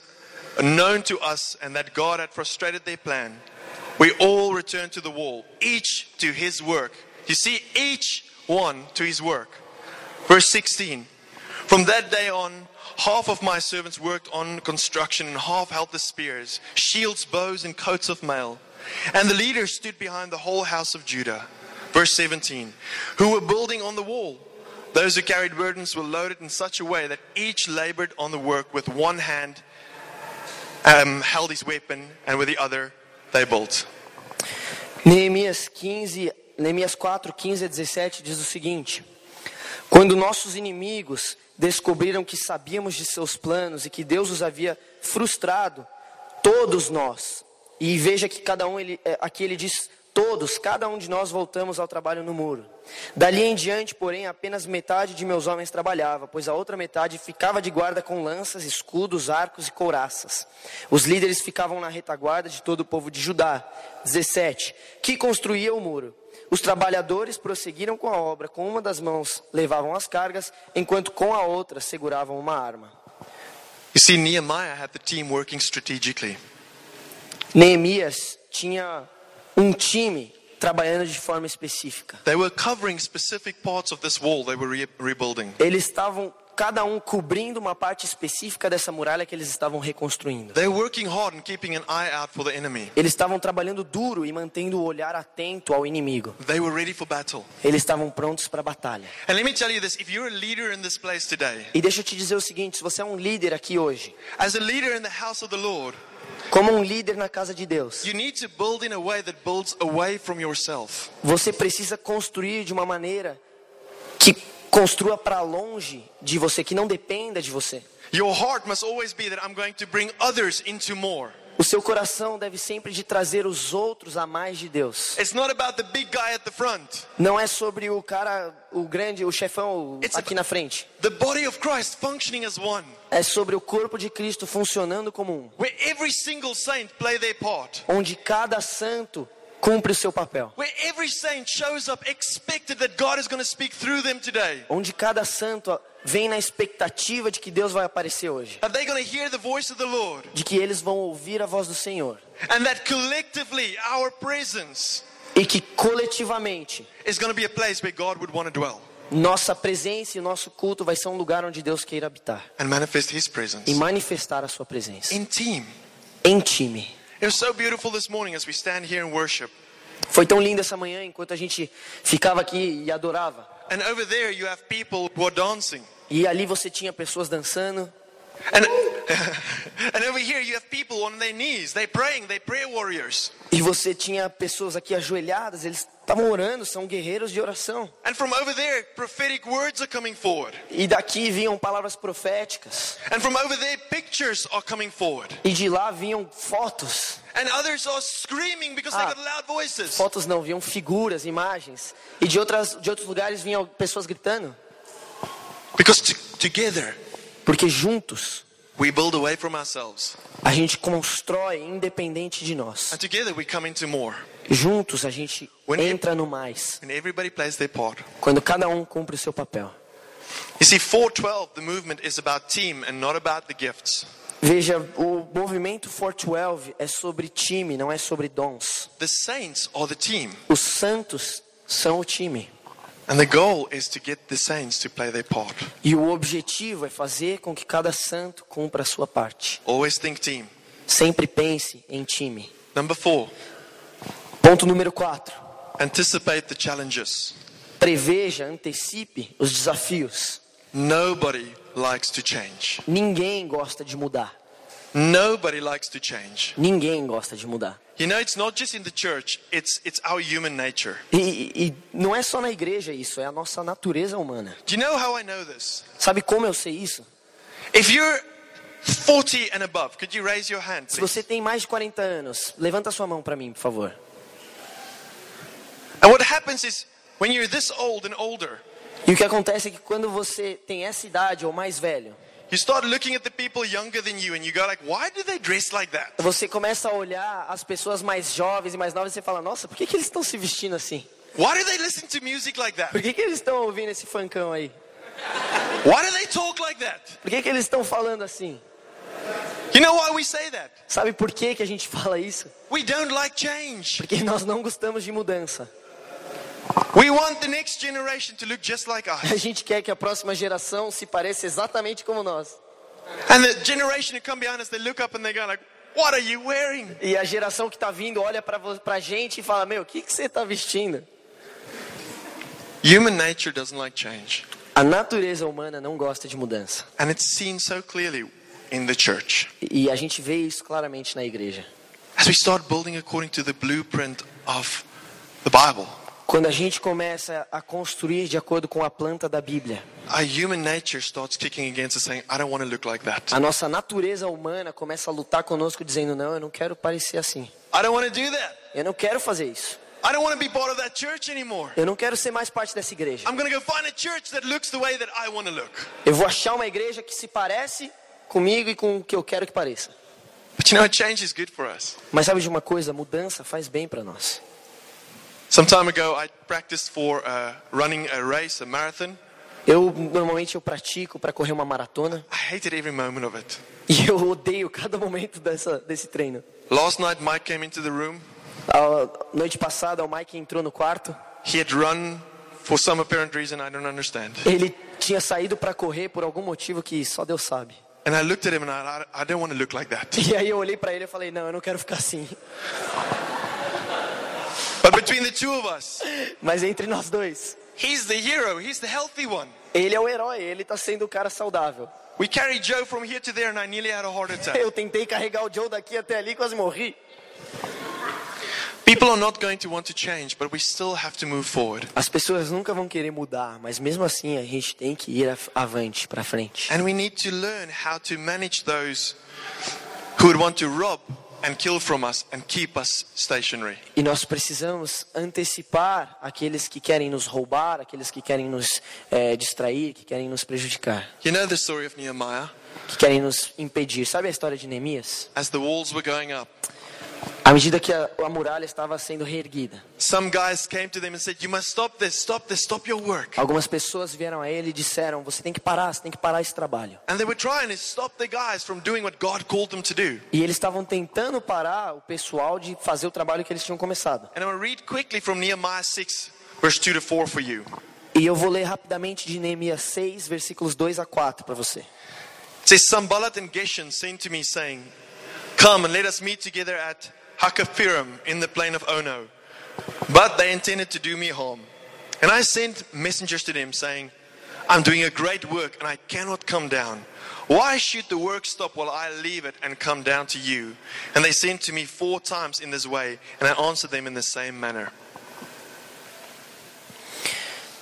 [SPEAKER 2] known to us and that God had frustrated their plan, we all returned to the wall, each to his work. You see, each one to his work. Verse 16 From that day on, half of my servants worked on construction and half held the spears, shields, bows, and coats of mail. And the leaders stood behind the whole house of Judah. Verse 17 Who were building on the wall. Those who carried burdens were loaded in such a way that each labored on the work with one hand, um, held his weapon, and with the other they built.
[SPEAKER 1] Neemias 15, Neemias 4, 15 a 17 diz o seguinte: Quando nossos inimigos descobriram que sabíamos de seus planos e que Deus os havia frustrado, todos nós, e veja que cada um, ele, é, aqui ele diz todos, cada um de nós voltamos ao trabalho no muro. Dali em diante, porém, apenas metade de meus homens trabalhava, pois a outra metade ficava de guarda com lanças, escudos, arcos e couraças. Os líderes ficavam na retaguarda de todo o povo de Judá. 17. Que construía o muro. Os trabalhadores prosseguiram com a obra, com uma das mãos levavam as cargas, enquanto com a outra seguravam uma arma.
[SPEAKER 2] You see, Nehemiah had the team working strategically.
[SPEAKER 1] Neemias tinha um time trabalhando de forma específica.
[SPEAKER 2] They were covering specific parts of this wall they were re- rebuilding.
[SPEAKER 1] Eles estavam, cada um, cobrindo uma parte específica dessa muralha que eles estavam reconstruindo. Eles estavam trabalhando duro e mantendo o olhar atento ao inimigo. Eles estavam prontos para a batalha. E deixa eu te dizer o seguinte: se você é um líder aqui hoje,
[SPEAKER 2] as a leader in the house of the Lord,
[SPEAKER 1] como um líder na casa de Deus, você precisa construir de uma maneira construa para longe de você, que não dependa de você.
[SPEAKER 2] Your heart must always be that I'm going to bring others into more.
[SPEAKER 1] O seu coração deve sempre de trazer os outros a mais de Deus. Não é sobre o cara, o grande, o chefão
[SPEAKER 2] It's
[SPEAKER 1] aqui na frente. É sobre o corpo de Cristo funcionando como um, onde cada santo cumpre o seu papel, onde cada santo vem na expectativa de que Deus vai aparecer hoje, de que eles vão ouvir a voz do Senhor.
[SPEAKER 2] And that collectively our presence
[SPEAKER 1] e que coletivamente
[SPEAKER 2] is going to be a place where God would want to dwell.
[SPEAKER 1] nossa presença e nosso culto vai ser um lugar onde Deus queira habitar.
[SPEAKER 2] And manifest His presence.
[SPEAKER 1] E manifestar a sua presença.
[SPEAKER 2] In team.
[SPEAKER 1] em time.
[SPEAKER 2] It was so beautiful this morning as we stand here and worship.
[SPEAKER 1] Foi tão lindo essa manhã enquanto a gente ficava aqui e adorava.
[SPEAKER 2] And over there you have people who are dancing.
[SPEAKER 1] E ali você tinha pessoas dançando.
[SPEAKER 2] And [LAUGHS] and over here you have people on their knees. They're praying, they're prayer warriors.
[SPEAKER 1] E você tinha pessoas aqui ajoelhadas, eles estavam orando, são guerreiros de oração.
[SPEAKER 2] And from over there, prophetic words are coming forward.
[SPEAKER 1] E daqui vinham palavras proféticas.
[SPEAKER 2] And from over there, pictures are coming forward.
[SPEAKER 1] E de lá vinham fotos.
[SPEAKER 2] And others are screaming because
[SPEAKER 1] Ah.
[SPEAKER 2] they got loud voices.
[SPEAKER 1] Fotos não, vinham figuras, imagens. E de, outras, de outros lugares vinham pessoas gritando.
[SPEAKER 2] Because together,
[SPEAKER 1] Porque juntos
[SPEAKER 2] we build away from ourselves.
[SPEAKER 1] a gente constrói independente de nós.
[SPEAKER 2] And together we come into more.
[SPEAKER 1] Juntos a gente
[SPEAKER 2] When-
[SPEAKER 1] entra no mais.
[SPEAKER 2] And everybody plays their part.
[SPEAKER 1] Quando cada um cumpre o seu papel.
[SPEAKER 2] You see, 412, the movement is about team and not about the gifts.
[SPEAKER 1] Veja, o movimento 412 é sobre time, não é sobre dons.
[SPEAKER 2] The saints are the team.
[SPEAKER 1] Os santos são o time. E o objetivo é fazer com que cada santo cumpra a sua parte.
[SPEAKER 2] Always think team.
[SPEAKER 1] Sempre pense em time.
[SPEAKER 2] Number four,
[SPEAKER 1] Ponto número 4.
[SPEAKER 2] anticipate the challenges.
[SPEAKER 1] Preveja, antecipe os desafios.
[SPEAKER 2] Nobody likes to change.
[SPEAKER 1] Ninguém gosta de mudar.
[SPEAKER 2] Nobody likes to change.
[SPEAKER 1] Ninguém gosta de mudar.
[SPEAKER 2] You know, it's not just in the church, it's, it's our human nature.
[SPEAKER 1] E, e- não é só na igreja isso, é a nossa natureza humana.
[SPEAKER 2] Do you know how I know this?
[SPEAKER 1] Sabe como eu sei isso?
[SPEAKER 2] If you're 40 and above, could you raise your hand,
[SPEAKER 1] Se você tem mais de 40 anos, levanta sua mão para mim, por favor.
[SPEAKER 2] And what happens is, when you're this old and older,
[SPEAKER 1] E o que acontece é que quando você tem essa idade ou mais velho,
[SPEAKER 2] you start looking at the people younger than you and you go like, why do they dress like that?
[SPEAKER 1] você começa a olhar as pessoas mais jovens e mais novas e você fala: Nossa, por que, que eles estão se vestindo assim?
[SPEAKER 2] Why do they listen to music like that?
[SPEAKER 1] Por que, que eles estão ouvindo esse funkão aí?
[SPEAKER 2] Why do they talk like that?
[SPEAKER 1] Por que, que eles estão falando assim?
[SPEAKER 2] You know why we say that?
[SPEAKER 1] Sabe por que, que a gente fala isso?
[SPEAKER 2] We don't like change.
[SPEAKER 1] Porque nós não gostamos de mudança.
[SPEAKER 2] Like
[SPEAKER 1] A gente quer que a próxima geração se pareça exatamente como nós.
[SPEAKER 2] And the generation who come behind us, they look up and they go like, what are you wearing?
[SPEAKER 1] E a geração que está vindo olha para a gente e fala: Meu, o que, que você está vestindo?
[SPEAKER 2] Human nature doesn't like change.
[SPEAKER 1] A natureza humana não gosta de mudança.
[SPEAKER 2] And it's seen so clearly in the church.
[SPEAKER 1] E a gente vê isso claramente na igreja.
[SPEAKER 2] As we start building according to the blueprint of the Bible,
[SPEAKER 1] Quando a gente começa a construir de acordo com a planta da Bíblia, a nossa natureza humana começa a lutar conosco dizendo: Não, eu não quero parecer assim. Eu não quero fazer isso. Eu não quero ser mais parte dessa igreja. Eu vou achar uma igreja que se parece comigo e com o que eu quero que pareça.
[SPEAKER 2] But you know, change is good for us.
[SPEAKER 1] Mas sabe de uma coisa? Mudança faz bem para nós.
[SPEAKER 2] Some time ago, I practiced for uh, running a race, a marathon.
[SPEAKER 1] Eu normalmente eu pratico para correr uma maratona
[SPEAKER 2] I hated every moment of it.
[SPEAKER 1] e eu odeio cada momento dessa, desse treino.
[SPEAKER 2] Last night, Mike came into the room.
[SPEAKER 1] A noite passada o Mike entrou no quarto.
[SPEAKER 2] He had run for some apparent reason I don't understand.
[SPEAKER 1] Ele tinha saído para correr por algum motivo que só Deus sabe.
[SPEAKER 2] And I looked at him and I, I don't want to look like that.
[SPEAKER 1] E aí eu olhei para ele e falei: "Não, eu não quero ficar assim".
[SPEAKER 2] But between the two of us,
[SPEAKER 1] Mas entre nós dois,
[SPEAKER 2] he's the hero, he's the healthy one.
[SPEAKER 1] ele é o herói, ele tá sendo o cara saudável. Eu tentei carregar o Joe daqui até ali, quase morri. As pessoas nunca vão querer mudar, mas mesmo assim a gente tem que ir avante, para frente.
[SPEAKER 2] And we need to learn how to manage those who would want to rob and kill from us and keep us stationary.
[SPEAKER 1] E nós precisamos antecipar aqueles que querem nos roubar, aqueles que querem nos eh, distrair, que querem nos prejudicar,
[SPEAKER 2] You know the story of Nehemiah?
[SPEAKER 1] que querem nos impedir. Sabe a história de Neemias?
[SPEAKER 2] As the walls were going up,
[SPEAKER 1] À medida que a, a muralha estava sendo reerguida,
[SPEAKER 2] some guys came to them and said, You must stop this, stop this, stop your work.
[SPEAKER 1] algumas pessoas vieram a ele e disseram: Você tem que parar, você tem que parar esse trabalho.
[SPEAKER 2] And they were trying to stop the guys from doing what God called them to do.
[SPEAKER 1] E eles estavam tentando parar o pessoal de fazer o trabalho que eles tinham começado.
[SPEAKER 2] And I'm going to read quickly from Nehemiah 6, verse 2 to 4 for you.
[SPEAKER 1] E eu vou ler rapidamente de Neemias 6, versículos 2 a 4 para você.
[SPEAKER 2] It says, Sambalat and Geshem sent to me, saying, Come and let us meet together at Hakaphirim in the plain of Ono. But they intended to do me harm. And I sent messengers to them, saying, I'm doing a great work, and I cannot come down. Why should the work stop while I leave it and come down to you? And they sent to me four times in this way, and I answered them in the same manner.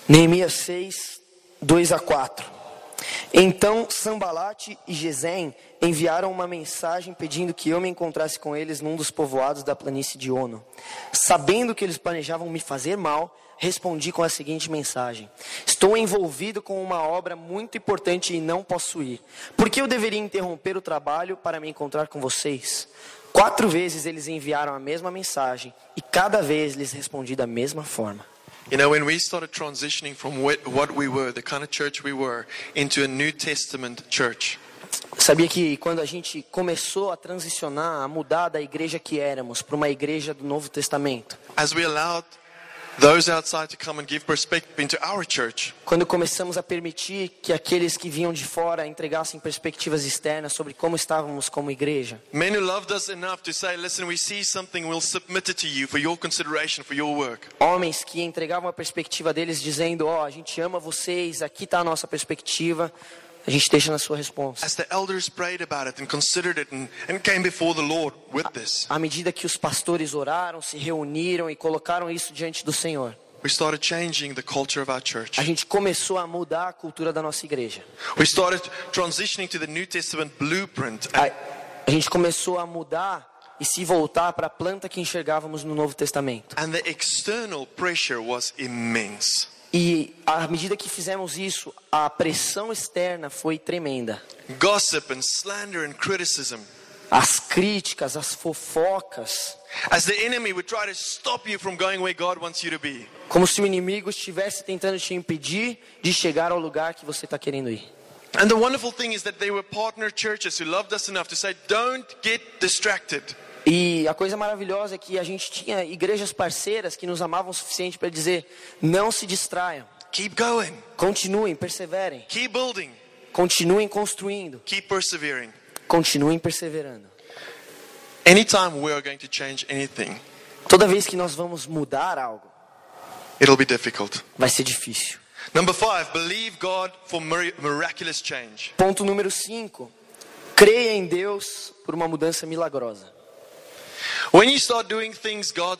[SPEAKER 1] Neemias 6, 2 a 4. Então Sambalate e Gesem enviaram uma mensagem pedindo que eu me encontrasse com eles num dos povoados da planície de Ono. Sabendo que eles planejavam me fazer mal, respondi com a seguinte mensagem: Estou envolvido com uma obra muito importante e não posso ir. Por que eu deveria interromper o trabalho para me encontrar com vocês? Quatro vezes eles enviaram a mesma mensagem e cada vez lhes respondi da mesma forma.
[SPEAKER 2] You know, when we started transitioning from what we were, the kind of church we were, into a New Testament church,
[SPEAKER 1] Sabia que quando a gente começou a transicionar, a mudar da igreja que éramos para uma igreja do Novo Testamento,
[SPEAKER 2] as we allowed
[SPEAKER 1] quando começamos a permitir que aqueles que vinham de fora entregassem perspectivas externas sobre como estávamos como igreja,
[SPEAKER 2] men who loved us enough to say, listen, we see something, we'll submit it to you for your consideration, for your work.
[SPEAKER 1] homens que entregavam a perspectiva deles dizendo: Ó, a gente ama vocês, aqui está a nossa perspectiva, a gente deixa na sua resposta. À medida que os pastores oraram, se reuniram e colocaram isso diante do Senhor,
[SPEAKER 2] we started changing the culture of our church.
[SPEAKER 1] a gente começou a mudar a cultura da nossa igreja.
[SPEAKER 2] We started transitioning to the New Testament blueprint.
[SPEAKER 1] A, a gente começou a mudar e se voltar para a planta que enxergávamos no Novo Testamento.
[SPEAKER 2] And the external pressure was immense.
[SPEAKER 1] E à medida que fizemos isso, a pressão externa foi tremenda.
[SPEAKER 2] Gossip and slander and criticism.
[SPEAKER 1] As críticas, as fofocas,
[SPEAKER 2] As the enemy would try to stop you from going where God wants you to be.
[SPEAKER 1] como se o inimigo estivesse tentando te impedir de chegar ao lugar que você está querendo ir.
[SPEAKER 2] And the wonderful thing is that there were partner churches who loved us enough to say, don't get distracted.
[SPEAKER 1] E a coisa maravilhosa é que a gente tinha igrejas parceiras que nos amavam o suficiente para dizer: não se distraiam,
[SPEAKER 2] Keep going.
[SPEAKER 1] continuem, perseverem,
[SPEAKER 2] Keep building.
[SPEAKER 1] continuem construindo,
[SPEAKER 2] Keep persevering.
[SPEAKER 1] continuem perseverando.
[SPEAKER 2] Anytime we are going to change anything,
[SPEAKER 1] Toda vez que nós vamos mudar algo,
[SPEAKER 2] it'll be difficult.
[SPEAKER 1] vai ser difícil.
[SPEAKER 2] Number five, believe God for mir- miraculous change.
[SPEAKER 1] Ponto número 5. Creia em Deus por uma mudança milagrosa.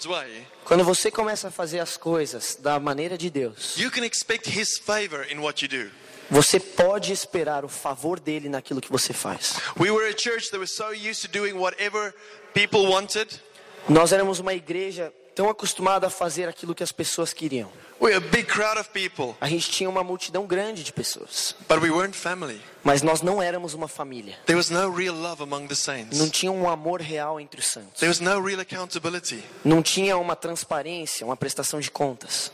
[SPEAKER 2] Way,
[SPEAKER 1] Quando você começa a fazer as coisas da maneira de Deus,
[SPEAKER 2] you can expect His favor in what you do.
[SPEAKER 1] você pode esperar o favor dele naquilo que você faz.
[SPEAKER 2] We were a church that was so used to doing whatever people wanted.
[SPEAKER 1] Nós éramos uma igreja tão acostumada a fazer aquilo que as pessoas queriam.
[SPEAKER 2] A big crowd of people,
[SPEAKER 1] A gente tinha uma multidão grande de pessoas,
[SPEAKER 2] but we weren't family.
[SPEAKER 1] mas nós não éramos uma família.
[SPEAKER 2] There was no real love among the saints.
[SPEAKER 1] Não tinha um amor real entre os santos.
[SPEAKER 2] There was no real accountability.
[SPEAKER 1] Não tinha uma transparência, uma prestação de contas.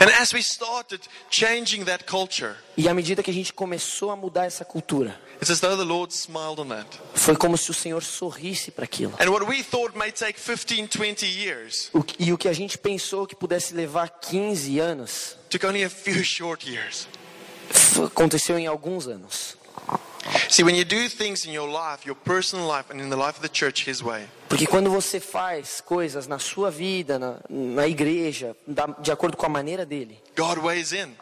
[SPEAKER 2] And as we started changing that culture,
[SPEAKER 1] E à medida que a gente começou a mudar essa cultura,
[SPEAKER 2] it's as though the Lord smiled on that.
[SPEAKER 1] foi como se o Senhor sorrisse para aquilo.
[SPEAKER 2] And what we thought may take 15, 20 years
[SPEAKER 1] O que- e o que a gente pensou que pudesse levar 15 anos,
[SPEAKER 2] took only a few [LAUGHS] short years.
[SPEAKER 1] f- aconteceu em alguns anos.
[SPEAKER 2] See, when you do things in your life, your personal life, and in the life of the church His way,
[SPEAKER 1] Porque quando você faz coisas na sua vida, na, na igreja, da- de acordo com a maneira dele,
[SPEAKER 2] God weighs in.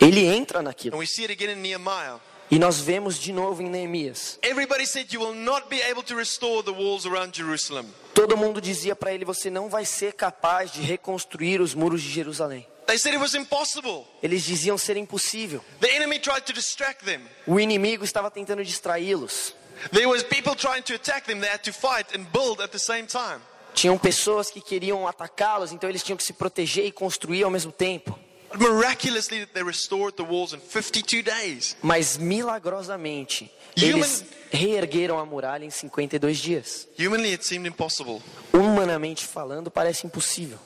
[SPEAKER 1] ele entra naquilo.
[SPEAKER 2] And we see it again in Nehemiah.
[SPEAKER 1] E nós vemos de novo em Neemias.
[SPEAKER 2] Everybody said, You will not be able to restore the walls around Jerusalem.
[SPEAKER 1] Todo mundo dizia para ele: Você não vai ser capaz de reconstruir os muros de Jerusalém.
[SPEAKER 2] They said it was impossible.
[SPEAKER 1] Eles diziam ser impossível.
[SPEAKER 2] The enemy tried to distract them.
[SPEAKER 1] O inimigo estava tentando distraí-los.
[SPEAKER 2] There was people trying to attack them. They had to fight and build at the same time.
[SPEAKER 1] Tinham pessoas que queriam atacá-los, então eles tinham que se proteger e construir ao mesmo tempo.
[SPEAKER 2] But miraculously, they restored the walls in 52 days.
[SPEAKER 1] Mas milagrosamente, eles reergueram a muralha em 52 dias.
[SPEAKER 2] Humanly, it seemed impossible.
[SPEAKER 1] Humanamente falando, parece impossível.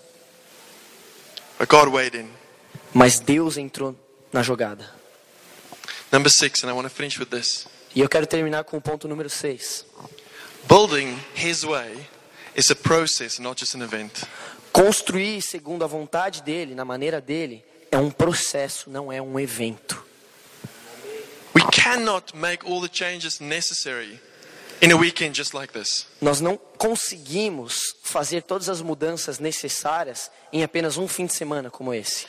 [SPEAKER 2] But God weighed in.
[SPEAKER 1] Mas Deus entrou na jogada.
[SPEAKER 2] Number six, and I want to finish with this.
[SPEAKER 1] E eu quero terminar com o ponto número 6.
[SPEAKER 2] Building His way is a process, not just an event.
[SPEAKER 1] Construir segundo a vontade dele, na maneira dele, é um processo, não é um evento.
[SPEAKER 2] We cannot make all the changes necessary like this.
[SPEAKER 1] Nós não conseguimos fazer todas as mudanças necessárias em apenas um fim de semana como esse.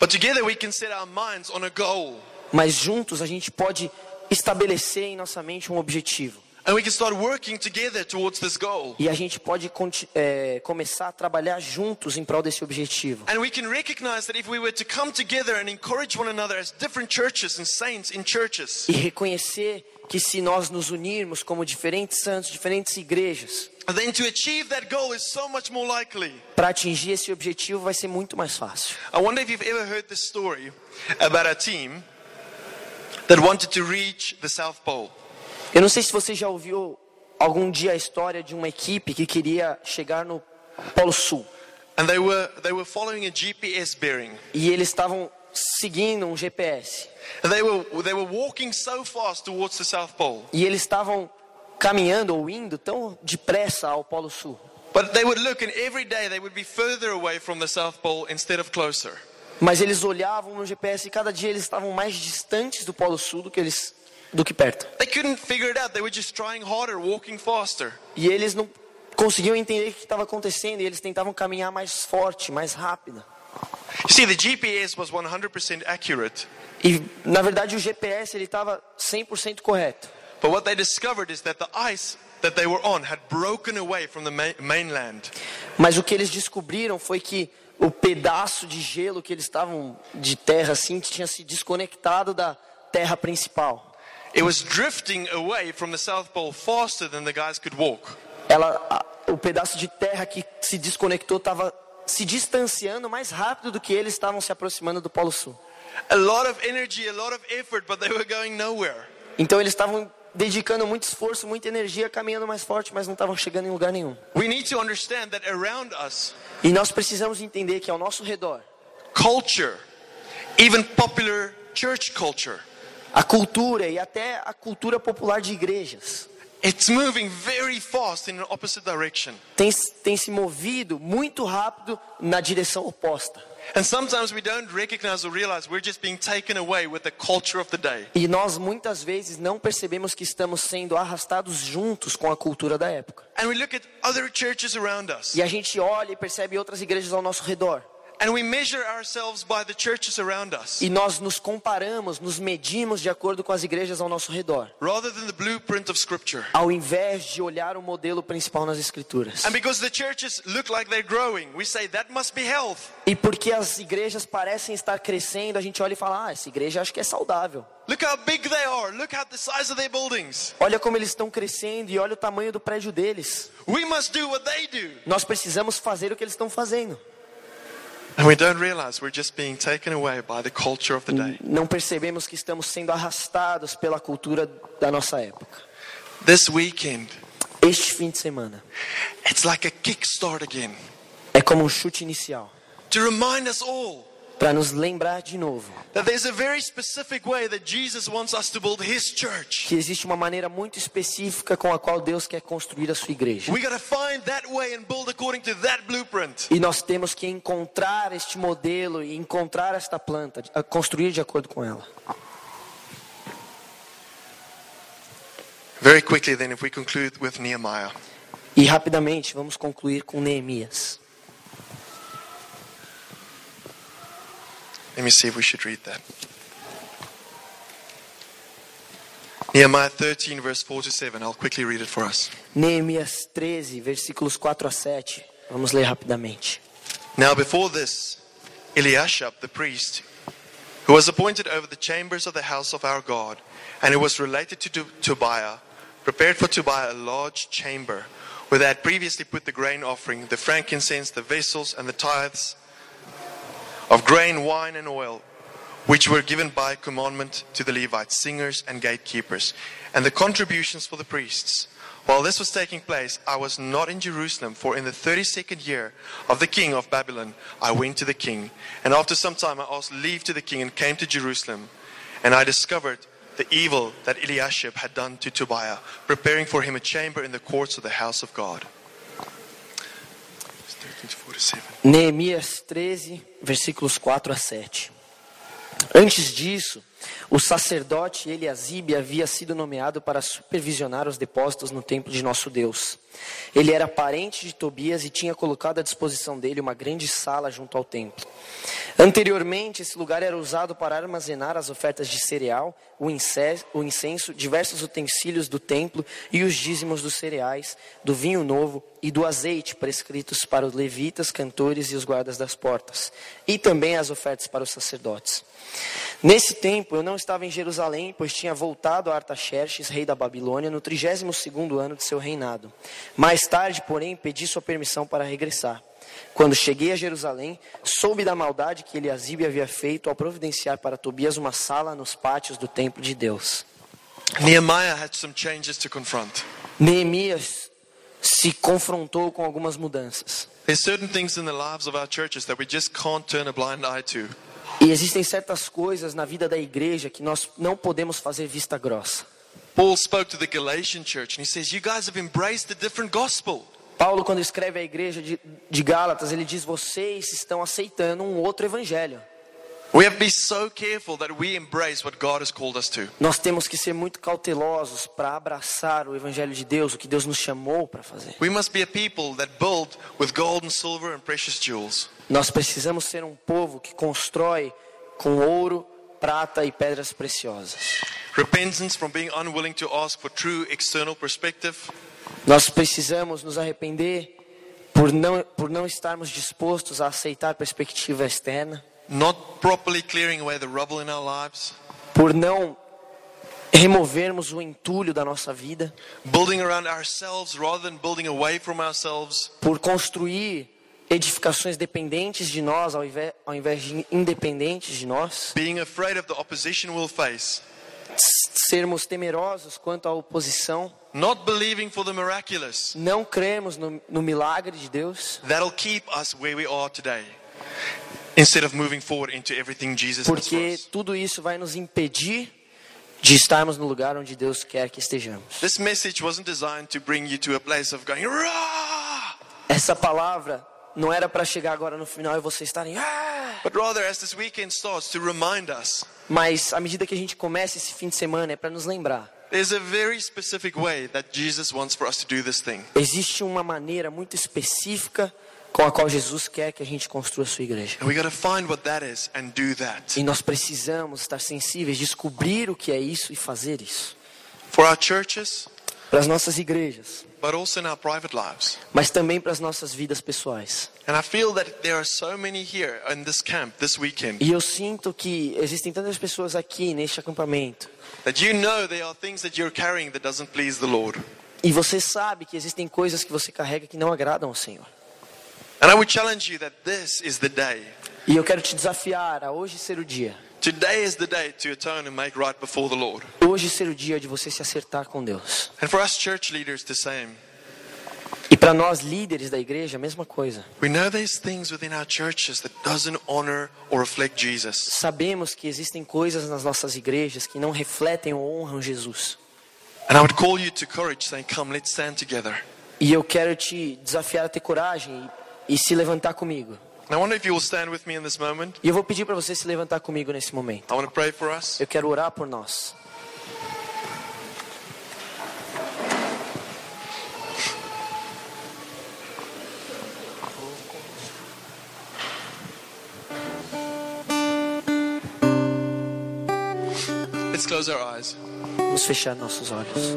[SPEAKER 2] But together we can set our minds on a goal.
[SPEAKER 1] Mas juntos a gente pode estabelecer em nossa mente um objetivo.
[SPEAKER 2] And we can start working together towards this goal.
[SPEAKER 1] E a gente pode é, começar a trabalhar juntos em prol desse objetivo.
[SPEAKER 2] And we can recognize that if we were to come together and encourage one another as different churches and saints in churches,
[SPEAKER 1] E reconhecer que se nós nos unirmos como diferentes santos, diferentes igrejas,
[SPEAKER 2] so
[SPEAKER 1] para atingir esse objetivo vai ser muito mais fácil.
[SPEAKER 2] I wonder if you've ever heard this story about a team that wanted to reach the South Pole.
[SPEAKER 1] Eu não sei se você já ouviu algum dia a história de uma equipe que queria chegar no Polo Sul.
[SPEAKER 2] They were, they were.
[SPEAKER 1] E eles estavam seguindo um GPS.
[SPEAKER 2] They were, they were walking so fast towards the South Pole.
[SPEAKER 1] E eles estavam caminhando ou indo tão depressa ao Polo Sul.
[SPEAKER 2] But they would look, and every day they would be further away from the South Pole instead of closer.
[SPEAKER 1] Mas eles olhavam no GPS e cada dia eles estavam mais distantes do Polo Sul do que eles do que perto.
[SPEAKER 2] They couldn't figure it out. They were just trying harder, walking faster.
[SPEAKER 1] E eles não conseguiam entender o que estava acontecendo e eles tentavam caminhar mais forte, mais rápido.
[SPEAKER 2] You see, the GPS was 100% accurate.
[SPEAKER 1] E na verdade o GPS ele estava 100% correto.
[SPEAKER 2] But what they discovered is that the ice that they were on had broken away from the ma- mainland.
[SPEAKER 1] Mas o que eles descobriram foi que o pedaço de gelo que eles estavam de terra assim tinha se desconectado da terra principal.
[SPEAKER 2] It was drifting away from the South Pole faster than the guys could walk.
[SPEAKER 1] Ela, o pedaço de terra que se desconectou estava se distanciando mais rápido do que eles estavam se aproximando do Polo Sul.
[SPEAKER 2] Energy, effort.
[SPEAKER 1] Então eles estavam dedicando muito esforço, muita energia, caminhando mais forte, mas não estavam chegando em lugar nenhum.
[SPEAKER 2] We need to understand that around us,
[SPEAKER 1] E nós precisamos entender que ao nosso redor,
[SPEAKER 2] culture, even popular church culture,
[SPEAKER 1] a cultura e até a cultura popular de igrejas
[SPEAKER 2] it's moving very fast in an opposite direction.
[SPEAKER 1] tem, tem se movido muito rápido na direção oposta.
[SPEAKER 2] And sometimes we don't recognize or realize we're just being taken away with the culture of the day.
[SPEAKER 1] E nós muitas vezes não percebemos que estamos sendo arrastados juntos com a cultura da época.
[SPEAKER 2] And we look at other churches around us.
[SPEAKER 1] E a gente olha e percebe outras igrejas ao nosso redor.
[SPEAKER 2] And we measure ourselves by the churches around us
[SPEAKER 1] E nós nos comparamos, nos medimos de acordo com as igrejas ao nosso redor,
[SPEAKER 2] rather than the blueprint of Scripture.
[SPEAKER 1] ao invés de olhar o modelo principal nas escrituras.
[SPEAKER 2] And because the churches look like they're growing, we say that must be health.
[SPEAKER 1] E porque as igrejas parecem estar crescendo, a gente olha e fala: "Ah, essa igreja acho que é saudável".
[SPEAKER 2] Look how big they are. Look at the size of their buildings.
[SPEAKER 1] Olha como eles estão crescendo e olha o tamanho do prédio deles.
[SPEAKER 2] We must do what they do.
[SPEAKER 1] Nós precisamos fazer o que eles estão fazendo. Não percebemos que estamos sendo arrastados pela cultura da nossa época.
[SPEAKER 2] This weekend,
[SPEAKER 1] Este fim de semana.
[SPEAKER 2] it's like a kickstart again.
[SPEAKER 1] É como um chute inicial.
[SPEAKER 2] To remind us all
[SPEAKER 1] para nos lembrar de novo que existe uma maneira muito específica com a qual Deus quer construir a sua igreja. E nós temos que encontrar este modelo e encontrar esta planta, construir de acordo com ela.
[SPEAKER 2] Very quickly, then, if we conclude with Nehemiah.
[SPEAKER 1] E rapidamente vamos concluir com Neemias.
[SPEAKER 2] Let me see if we should read that. Nehemiah 13, verse 4 to 7. I'll quickly read it for us.
[SPEAKER 1] Neemias 13, versículos 4 a 7. Vamos ler rapidamente.
[SPEAKER 2] Now, before this, Eliashib the priest, who was appointed over the chambers of the house of our God, and who was related to To- Tobiah, prepared for Tobiah a large chamber where they had previously put the grain offering, the frankincense, the vessels, and the tithes of grain, wine, and oil, which were given by commandment to the Levites, singers, and gatekeepers, and the contributions for the priests. While this was taking place, I was not in Jerusalem, for in the 32nd year of the king of Babylon, I went to the king. And after some time, I asked leave to the king and came to Jerusalem. And I discovered the evil that Eliashib had done to Tobiah, preparing for him a chamber in the courts of the house of God.
[SPEAKER 1] Neemias 13, versículos 4 a 7. Antes disso, O sacerdote Eliasibe havia sido nomeado para supervisionar os depósitos no templo de nosso Deus. Ele era parente de Tobias e tinha colocado à disposição dele uma grande sala junto ao templo. Anteriormente, esse lugar era usado para armazenar as ofertas de cereal, o ince- o incenso, diversos utensílios do templo e os dízimos dos cereais, do vinho novo e do azeite prescritos para os levitas, cantores e os guardas das portas, e também as ofertas para os sacerdotes. Nesse tempo eu não estava em Jerusalém, pois tinha voltado a Artaxerxes, rei da Babilônia, no 32º ano de seu reinado. Mais tarde, porém, pedi sua permissão para regressar. Quando cheguei a Jerusalém, soube da maldade que Eliasibe havia feito ao providenciar para Tobias uma sala nos pátios do templo de Deus. Neemias se confrontou com algumas mudanças.
[SPEAKER 2] There's certain things in the lives of our churches that we just can't turn a blind eye to.
[SPEAKER 1] E existem certas coisas na vida da igreja que nós não podemos fazer vista grossa.
[SPEAKER 2] Paul spoke to the Galatian church and he says, You guys have embraced a different gospel.
[SPEAKER 1] Paulo, quando escreve à igreja de, de Gálatas, ele diz: Vocês estão aceitando um outro evangelho. Nós temos que ser muito cautelosos para abraçar o evangelho de Deus, o que Deus nos chamou para fazer. Nós precisamos ser um povo que constrói com ouro, prata e pedras preciosas.
[SPEAKER 2] Repentance from being unwilling to ask for true external perspective.
[SPEAKER 1] Nós precisamos nos arrepender por não, por não estarmos dispostos a aceitar perspectiva externa,
[SPEAKER 2] Not properly clearing away the rubble in our lives.
[SPEAKER 1] por não removermos o entulho da nossa vida,
[SPEAKER 2] Building around ourselves rather than building away from ourselves.
[SPEAKER 1] por construir edificações dependentes de nós ao invés, ao invés de independentes de nós,
[SPEAKER 2] Being afraid of the opposition we'll face.
[SPEAKER 1] Sermos temerosos quanto à oposição,
[SPEAKER 2] Not believing for the miraculous.
[SPEAKER 1] não crermos no, no milagre de Deus,
[SPEAKER 2] That'll keep us where we are today. Instead of moving forward into everything Jesus
[SPEAKER 1] porque tudo isso vai nos impedir de estarmos no lugar onde Deus quer que estejamos.
[SPEAKER 2] This message wasn't designed to bring you to a place of going, Rah!
[SPEAKER 1] Essa palavra não era para chegar agora no final e vocês estarem,
[SPEAKER 2] but rather as this weekend starts to remind us
[SPEAKER 1] mas à medida que a gente começa esse fim de semana é para nos lembrar.
[SPEAKER 2] there's a very specific way that Jesus wants for us to do this thing.
[SPEAKER 1] Existe uma maneira muito específica com a qual Jesus quer que a gente construa a sua igreja. E nós precisamos estar sensíveis, descobrir o que é isso e fazer isso. Para as nossas igrejas,
[SPEAKER 2] but also in our private lives.
[SPEAKER 1] mas também para as nossas vidas pessoais.
[SPEAKER 2] And I feel that there are so many here in this camp this weekend
[SPEAKER 1] E eu sinto que existem tantas pessoas aqui neste acampamento.
[SPEAKER 2] that you know there are things that you're carrying that doesn't please the Lord.
[SPEAKER 1] E você sabe que existem coisas que você carrega que não agradam ao Senhor.
[SPEAKER 2] And I would challenge you that this is the day.
[SPEAKER 1] E eu quero te desafiar a hoje ser o dia.
[SPEAKER 2] Today is the day to atone and make right before the Lord.
[SPEAKER 1] Hoje ser o dia de você se acertar com Deus.
[SPEAKER 2] And for us church leaders, the same.
[SPEAKER 1] E para nós líderes da igreja, a mesma coisa.
[SPEAKER 2] We know there's things within our churches that doesn't honor or reflect Jesus.
[SPEAKER 1] Sabemos que existem coisas nas nossas igrejas que não refletem ou honram Jesus.
[SPEAKER 2] And I would call you to courage, saying, Come, let's stand together.
[SPEAKER 1] E eu quero te desafiar a ter coragem e, e se levantar comigo.
[SPEAKER 2] And I wonder if you will stand with me in this moment.
[SPEAKER 1] E eu vou pedir para você se levantar comigo nesse momento.
[SPEAKER 2] I want to pray for us.
[SPEAKER 1] Eu quero orar por nós.
[SPEAKER 2] Let's close our eyes.
[SPEAKER 1] Vamos fechar nossos olhos.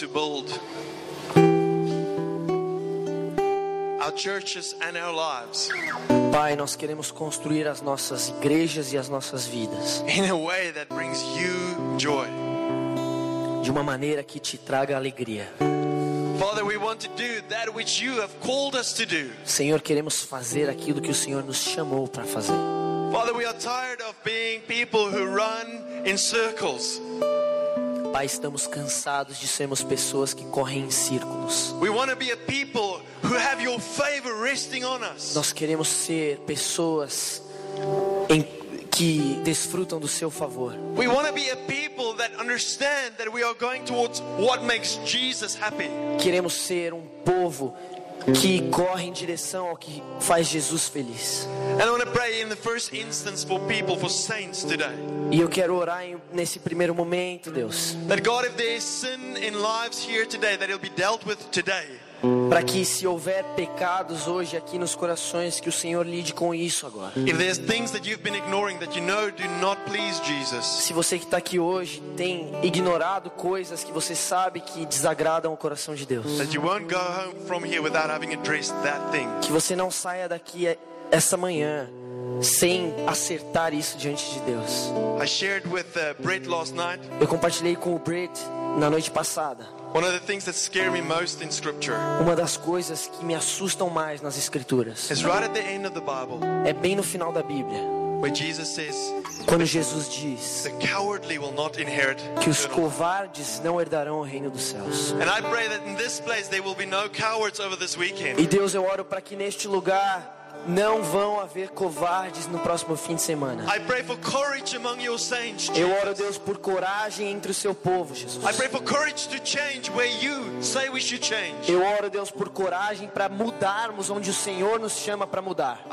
[SPEAKER 2] To build our churches and our lives
[SPEAKER 1] Pai, nós queremos construir as nossas igrejas e as nossas vidas
[SPEAKER 2] in a way that brings you joy.
[SPEAKER 1] de uma maneira que te traga alegria.
[SPEAKER 2] Father, we want to do that which you have called us to do.
[SPEAKER 1] Senhor, queremos fazer aquilo que o Senhor nos chamou para fazer.
[SPEAKER 2] Father, we are tired of being people who run in circles.
[SPEAKER 1] Pai, estamos cansados de sermos pessoas que correm em círculos. Nós queremos ser pessoas em- que desfrutam do seu favor.
[SPEAKER 2] We want to be a people that understand that we are going towards what makes Jesus happy.
[SPEAKER 1] Queremos ser um povo que corre em direção ao que faz Jesus feliz. E eu quero orar nesse primeiro momento, Deus,
[SPEAKER 2] That God, if there is sin in lives here today, that it'll be dealt with today.
[SPEAKER 1] Para que se houver pecados hoje aqui nos corações, que o Senhor lide com isso agora.
[SPEAKER 2] You know
[SPEAKER 1] Se você que está aqui hoje tem ignorado coisas que você sabe que desagradam o coração de Deus, que você não saia daqui eh, essa manhã sem acertar isso diante de Deus.
[SPEAKER 2] Uh.
[SPEAKER 1] Eu compartilhei com o Brett na noite passada.
[SPEAKER 2] One of the things that scare me most in Scripture
[SPEAKER 1] Uma das coisas que me assustam mais nas escrituras
[SPEAKER 2] is right at the end of the Bible,
[SPEAKER 1] é bem no final da Bíblia,
[SPEAKER 2] where Jesus says,
[SPEAKER 1] quando Jesus diz
[SPEAKER 2] "The cowardly will not inherit."
[SPEAKER 1] que os
[SPEAKER 2] eternal life."
[SPEAKER 1] covardes não herdarão o reino dos céus.
[SPEAKER 2] And I pray that in this place there will be no cowards over this weekend.
[SPEAKER 1] E Deus, eu oro para que neste lugar não vão haver covardes no próximo fim de semana.
[SPEAKER 2] I pray for courage among your saints.
[SPEAKER 1] Eu oro. Deus, por coragem entre o seu povo, Jesus. Eu oro, Deus, por coragem para mudarmos onde o Senhor nos chama para mudar.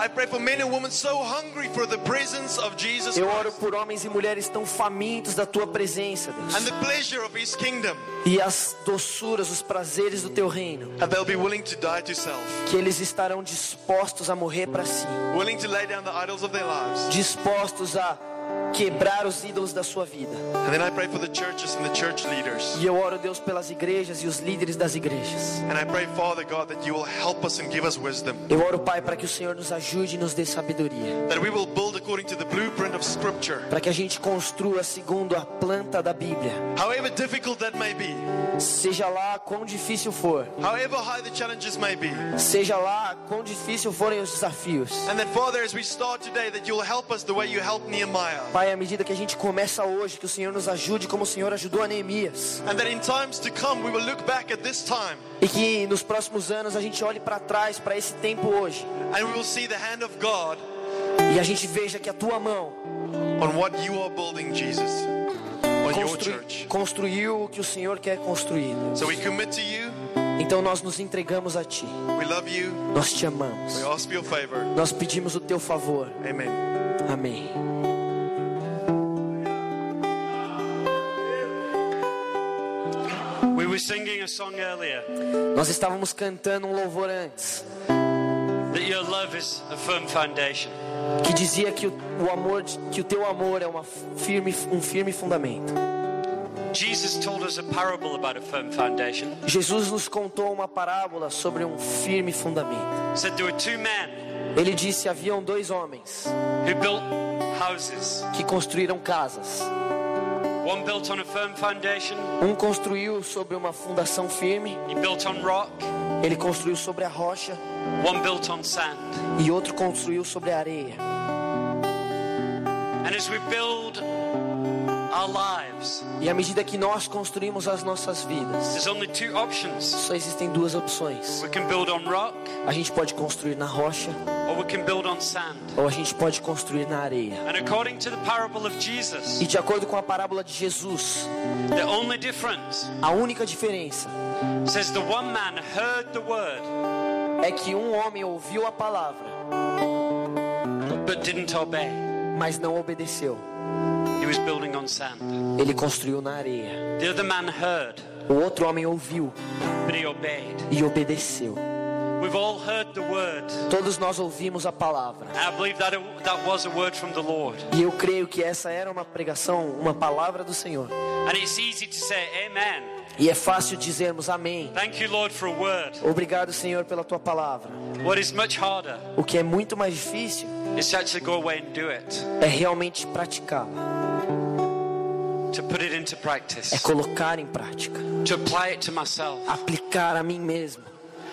[SPEAKER 1] Eu oro por homens e mulheres tão famintos da tua presença, Deus.
[SPEAKER 2] the pleasure of His kingdom
[SPEAKER 1] E as doçuras, os prazeres do teu reino.
[SPEAKER 2] that they'll be willing to die to self,
[SPEAKER 1] Que eles estarão dispostos a morrer para si.
[SPEAKER 2] willing to lay down the idols of their lives.
[SPEAKER 1] Dispostos a quebrar os ídolos da sua vida.
[SPEAKER 2] And then I pray for the churches and the church leaders.
[SPEAKER 1] E eu oro, Deus, pelas igrejas e os líderes das igrejas.
[SPEAKER 2] And I pray, Father God, that you will help us and give us wisdom.
[SPEAKER 1] Eu oro, Pai, para que o Senhor nos ajude e nos dê sabedoria.
[SPEAKER 2] That we will build according to the blueprint of Scripture.
[SPEAKER 1] Para que a gente construa segundo a planta da Bíblia.
[SPEAKER 2] However difficult that may be,
[SPEAKER 1] Seja lá quão difícil for.
[SPEAKER 2] however high the challenges may be.
[SPEAKER 1] Seja lá quão difícil forem os desafios.
[SPEAKER 2] And that, Father, as we start today, that you'll help us the way you helped Nehemiah.
[SPEAKER 1] Pai, à medida que a gente começa hoje, que o Senhor nos ajude como o Senhor ajudou a Neemias.
[SPEAKER 2] And that in times to come, we will look back at this time
[SPEAKER 1] E que nos próximos anos a gente olhe para trás, para esse tempo hoje.
[SPEAKER 2] and we will see the hand of God
[SPEAKER 1] E a gente veja que a tua mão
[SPEAKER 2] on what you are building, Jesus, on your church.
[SPEAKER 1] construiu o que o Senhor quer construir.
[SPEAKER 2] So we commit to you.
[SPEAKER 1] Então nós nos entregamos a Ti.
[SPEAKER 2] We love you.
[SPEAKER 1] Nós te amamos.
[SPEAKER 2] We ask for your favor.
[SPEAKER 1] Nós pedimos o Teu favor.
[SPEAKER 2] Amen.
[SPEAKER 1] Amém. Nós estávamos cantando um louvor antes
[SPEAKER 5] that your love is a firm foundation.
[SPEAKER 1] que dizia que o, o amor, que o Teu amor é uma firme, um firme fundamento.
[SPEAKER 5] Jesus told us a parable about a firm foundation.
[SPEAKER 1] Jesus nos contou uma parábola sobre um firme fundamento.
[SPEAKER 5] He said there were two men
[SPEAKER 1] Ele disse haviam dois homens
[SPEAKER 5] who built houses.
[SPEAKER 1] que construíram casas. Um construiu sobre uma fundação firme,
[SPEAKER 5] he built on rock.
[SPEAKER 1] ele construiu sobre a rocha
[SPEAKER 5] One built on sand.
[SPEAKER 1] e outro construiu sobre a areia.
[SPEAKER 5] And as we build
[SPEAKER 1] E à medida que nós construímos as nossas vidas,
[SPEAKER 5] there's only two options.
[SPEAKER 1] só existem duas opções.
[SPEAKER 5] We can build on rock
[SPEAKER 1] A gente pode construir na rocha
[SPEAKER 5] or we can build on sand.
[SPEAKER 1] ou a gente pode construir na areia.
[SPEAKER 5] And according to the parable of Jesus,
[SPEAKER 1] E de acordo com a parábola de Jesus,
[SPEAKER 5] the only difference
[SPEAKER 1] a única diferença
[SPEAKER 5] says the one man heard the word
[SPEAKER 1] é que um homem ouviu a palavra,
[SPEAKER 5] but didn't obey.
[SPEAKER 1] mas não obedeceu.
[SPEAKER 5] He was building on sand.
[SPEAKER 1] Ele construiu na areia.
[SPEAKER 5] The other man heard,
[SPEAKER 1] O outro homem ouviu e obedeceu.
[SPEAKER 5] We've all heard the word.
[SPEAKER 1] Todos nós ouvimos a palavra.
[SPEAKER 5] And I believe that that was a word from the Lord.
[SPEAKER 1] E eu creio que essa era uma pregação, uma palavra do Senhor.
[SPEAKER 5] And it's easy to say amen.
[SPEAKER 1] E é fácil dizermos amém.
[SPEAKER 5] Thank you, Lord, for a word.
[SPEAKER 1] Obrigado, Senhor, pela tua palavra.
[SPEAKER 5] What is much harder
[SPEAKER 1] O que é muito mais difícil
[SPEAKER 5] is to actually go away and do it,
[SPEAKER 1] é realmente praticá-la, é
[SPEAKER 5] practice,
[SPEAKER 1] colocar em prática,
[SPEAKER 5] to apply it to myself.
[SPEAKER 1] aplicar a mim mesmo.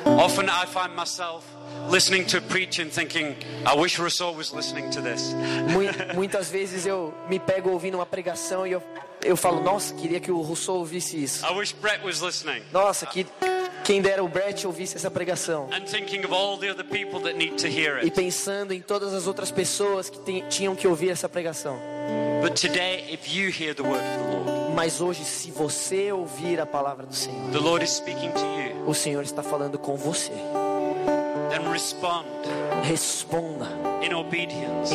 [SPEAKER 5] Often I find myself listening to a preach and thinking, I wish Rousseau was listening to this.
[SPEAKER 1] Mui- [LAUGHS] Muitas vezes eu me pego ouvindo uma pregação e eu, eu falo, nossa, queria que o Rousseau ouvisse isso.
[SPEAKER 5] I wish Brett was listening.
[SPEAKER 1] Nossa, que quem dera o Brett ouvisse essa pregação. E pensando em todas as outras pessoas que tinham que ouvir essa pregação.
[SPEAKER 5] But today, if you hear the word of the Lord,
[SPEAKER 1] Mas hoje, se você ouvir a palavra do Senhor,
[SPEAKER 5] the Lord is speaking to you,
[SPEAKER 1] o Senhor está falando com você.
[SPEAKER 5] then respond
[SPEAKER 1] Responda em obediência.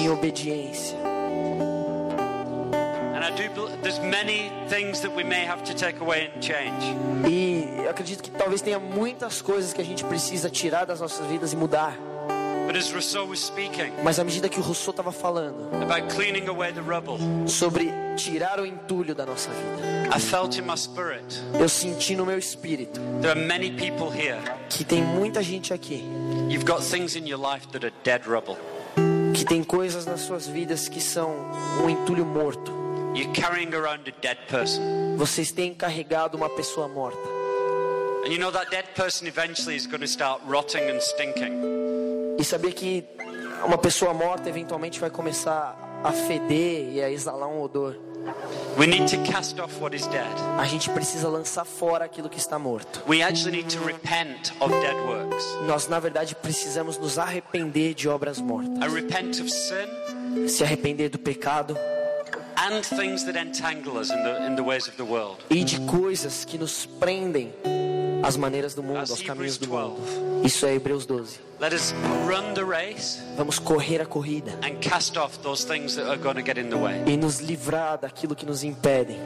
[SPEAKER 1] E eu acredito que talvez tenha muitas coisas que a gente precisa tirar das nossas vidas e mudar. Mas à medida que o Rousseau estava falando sobre tirar o entulho da nossa vida,
[SPEAKER 5] I felt in my spirit
[SPEAKER 1] eu senti no meu espírito
[SPEAKER 5] there are many people here.
[SPEAKER 1] que tem muita gente aqui
[SPEAKER 5] You've got things in your life that are dead rubble.
[SPEAKER 1] que tem coisas nas suas vidas que são um entulho morto.
[SPEAKER 5] You're carrying around a dead person.
[SPEAKER 1] Vocês têm carregado uma pessoa morta.
[SPEAKER 5] And you know that dead person eventually is going to start rotting and stinking.
[SPEAKER 1] E saber que uma pessoa morta eventualmente vai começar a feder e a exalar um odor.
[SPEAKER 5] We need to cast off what is dead.
[SPEAKER 1] A gente precisa lançar fora aquilo que está morto.
[SPEAKER 5] We actually need to repent of dead works.
[SPEAKER 1] Nós, na verdade, precisamos nos arrepender de obras mortas.
[SPEAKER 5] I repent of sin
[SPEAKER 1] Se arrepender do pecado e de coisas que nos prendem às maneiras do mundo, aos caminhos do mundo. Isso é Hebreus 12.
[SPEAKER 5] Let us run the race
[SPEAKER 1] Vamos correr a corrida
[SPEAKER 5] and cast off those things that are going to get in the way.
[SPEAKER 1] e nos livrar daquilo que nos impedem.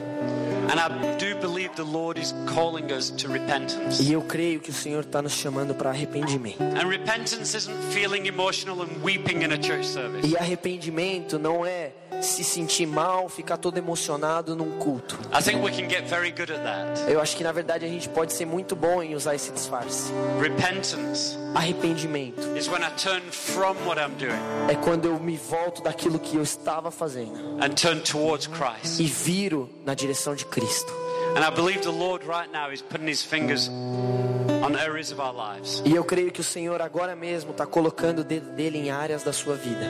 [SPEAKER 5] And I do believe the Lord is calling us to repentance.
[SPEAKER 1] E eu creio que o Senhor está nos chamando para arrependimento.
[SPEAKER 5] And repentance isn't feeling emotional and weeping in a church service.
[SPEAKER 1] E arrependimento não é se sentir mal, ficar todo emocionado num culto.
[SPEAKER 5] I think we can get very good at that.
[SPEAKER 1] Eu acho que na verdade a gente pode ser muito bom em usar esse disfarce.
[SPEAKER 5] Repentance
[SPEAKER 1] Arrependimento
[SPEAKER 5] is when I turn from what I'm doing
[SPEAKER 1] é quando eu me volto daquilo que eu estava fazendo
[SPEAKER 5] and turn towards Christ.
[SPEAKER 1] e viro na direção de Cristo.
[SPEAKER 5] And I believe the Lord right now is putting his fingers on areas of our lives
[SPEAKER 1] E eu creio que o Senhor agora mesmo está colocando o dedo dele em áreas da sua vida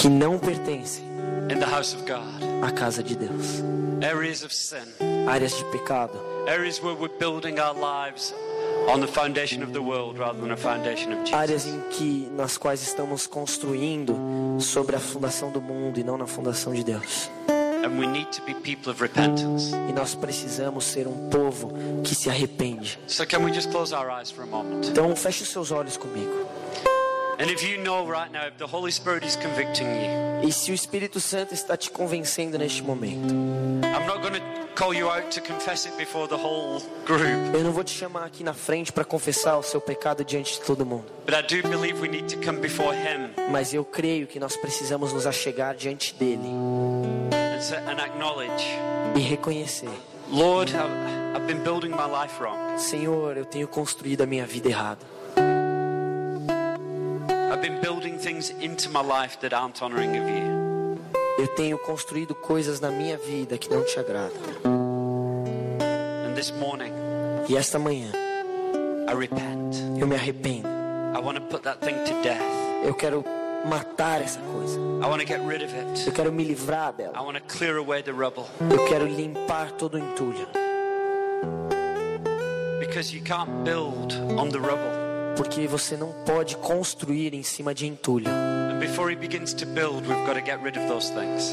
[SPEAKER 1] que não pertencem à casa de Deus. Áreas de pecado,
[SPEAKER 5] where we're building our lives
[SPEAKER 1] áreas
[SPEAKER 5] Jesus.
[SPEAKER 1] em que nas quais estamos construindo sobre a fundação do mundo e não na fundação de Deus.
[SPEAKER 5] And we need to be people of repentance.
[SPEAKER 1] E nós precisamos ser um povo que se arrepende.
[SPEAKER 5] So can we just close our eyes for a moment?
[SPEAKER 1] Então feche os seus olhos comigo.
[SPEAKER 5] And if you know right now, if the Holy Spirit is convicting you,
[SPEAKER 1] E se o Espírito Santo está te convencendo neste momento,
[SPEAKER 5] I'm not going to call you out to confess it before the whole group,
[SPEAKER 1] eu não vou te chamar aqui na frente para confessar o seu pecado diante de todo mundo.
[SPEAKER 5] but I do believe we need to come before Him
[SPEAKER 1] Mas eu creio que nós precisamos nos achegar diante dele e reconhecer:
[SPEAKER 5] Lord, I've been building my life wrong.
[SPEAKER 1] Senhor, eu tenho construído a minha vida errada.
[SPEAKER 5] I've been building things into my life that aren't honoring of you.
[SPEAKER 1] Eu tenho construído coisas na minha vida que não te agradam.
[SPEAKER 5] And this morning,
[SPEAKER 1] E esta manhã
[SPEAKER 5] I repent.
[SPEAKER 1] eu me arrependo.
[SPEAKER 5] I want to put that thing to death.
[SPEAKER 1] Eu quero matar essa coisa.
[SPEAKER 5] I want to get rid of it.
[SPEAKER 1] Eu quero me livrar
[SPEAKER 5] I
[SPEAKER 1] dela.
[SPEAKER 5] want to clear away the rubble.
[SPEAKER 1] Eu quero limpar todo o entulho.
[SPEAKER 5] Because you can't build on the rubble.
[SPEAKER 1] Porque você não pode construir em cima de entulho.
[SPEAKER 5] Build.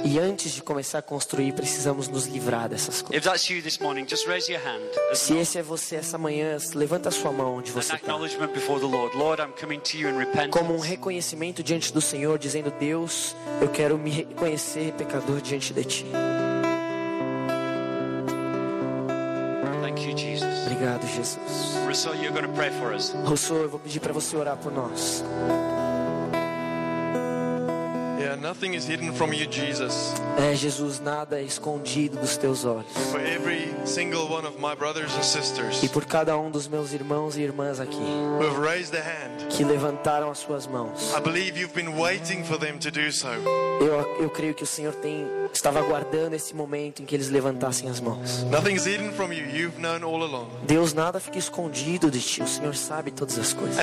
[SPEAKER 1] E antes de começar a construir, precisamos nos livrar dessas coisas.
[SPEAKER 5] Morning,
[SPEAKER 1] Se esse é você essa manhã, levanta a sua mão onde você está. Como um reconhecimento diante do Senhor, dizendo: Deus, eu quero me reconhecer pecador diante de Ti. Obrigado, Jesus.
[SPEAKER 5] Rousseau, you're going to pray for us.
[SPEAKER 1] Rousseau, eu vou pedir para você orar por nós.
[SPEAKER 2] Yeah, nothing is hidden from you, Jesus.
[SPEAKER 1] É, Jesus, nada é escondido dos teus olhos.
[SPEAKER 2] For every single one of my brothers and sisters
[SPEAKER 1] E por cada um dos meus irmãos e irmãs aqui
[SPEAKER 2] who have raised their hand,
[SPEAKER 1] que levantaram as suas mãos,
[SPEAKER 2] I believe you've been waiting for them to do so.
[SPEAKER 1] eu, eu creio que o Senhor tem estava aguardando esse momento em que eles levantassem as mãos.
[SPEAKER 2] Nothing's hidden from you. You've known all along.
[SPEAKER 1] Deus, nada fica escondido de ti. O Senhor sabe todas as coisas.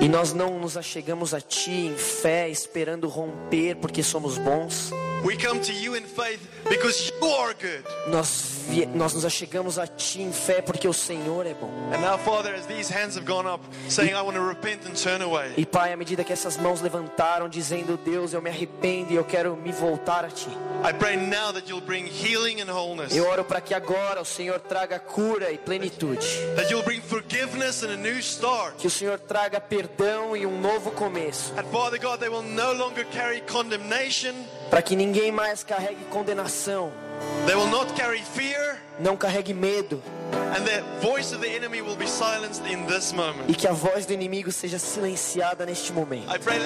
[SPEAKER 1] E nós não nos achegamos a ti em fé, esperando romper porque somos bons.
[SPEAKER 2] We come to you in faith because you are good.
[SPEAKER 1] Nós, nós nos achegamos a ti em fé porque o Senhor é bom.
[SPEAKER 2] And now, Father, as these hands have gone up saying, I want to repent and turn away,
[SPEAKER 1] E Pai, à medida que essas mãos levantaram, dizendo: Deus, eu me arrependo e eu quero me voltar a ti.
[SPEAKER 2] I pray now that you'll bring healing and wholeness,
[SPEAKER 1] Eu oro para que agora o Senhor traga cura e plenitude.
[SPEAKER 2] that you'll bring forgiveness and a new start.
[SPEAKER 1] Que o Senhor traga perdão e um novo começo.
[SPEAKER 2] And Father God, they will no longer carry condemnation,
[SPEAKER 1] Para que ninguém mais carregue condenação,
[SPEAKER 2] they will not carry fear,
[SPEAKER 1] não carregue medo.
[SPEAKER 2] the the.
[SPEAKER 1] E que a voz do inimigo seja silenciada neste momento.
[SPEAKER 2] Pray,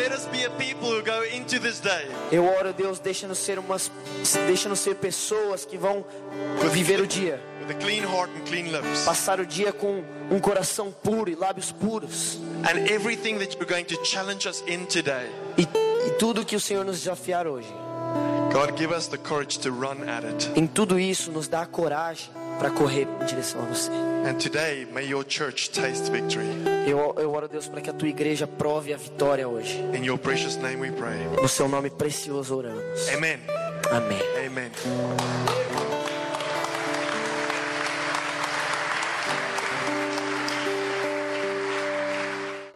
[SPEAKER 1] Eu oro, Deus, deixa-nos ser umas, deixa-nos ser pessoas que vão viver o dia,
[SPEAKER 2] with a clean heart and clean lips.
[SPEAKER 1] passar o dia com um coração puro e lábios puros.
[SPEAKER 2] And everything that you're going to challenge us in today,
[SPEAKER 1] E, e tudo que o Senhor nos desafiar hoje, em tudo isso nos dá a coragem para correr em direção a você.
[SPEAKER 2] And today, may your church taste victory.
[SPEAKER 1] Eu, eu oro, Deus, para que a tua igreja prove a vitória hoje.
[SPEAKER 2] In your precious name we pray.
[SPEAKER 1] No seu nome precioso oramos.
[SPEAKER 2] Amen.
[SPEAKER 1] Amém.
[SPEAKER 2] Amen.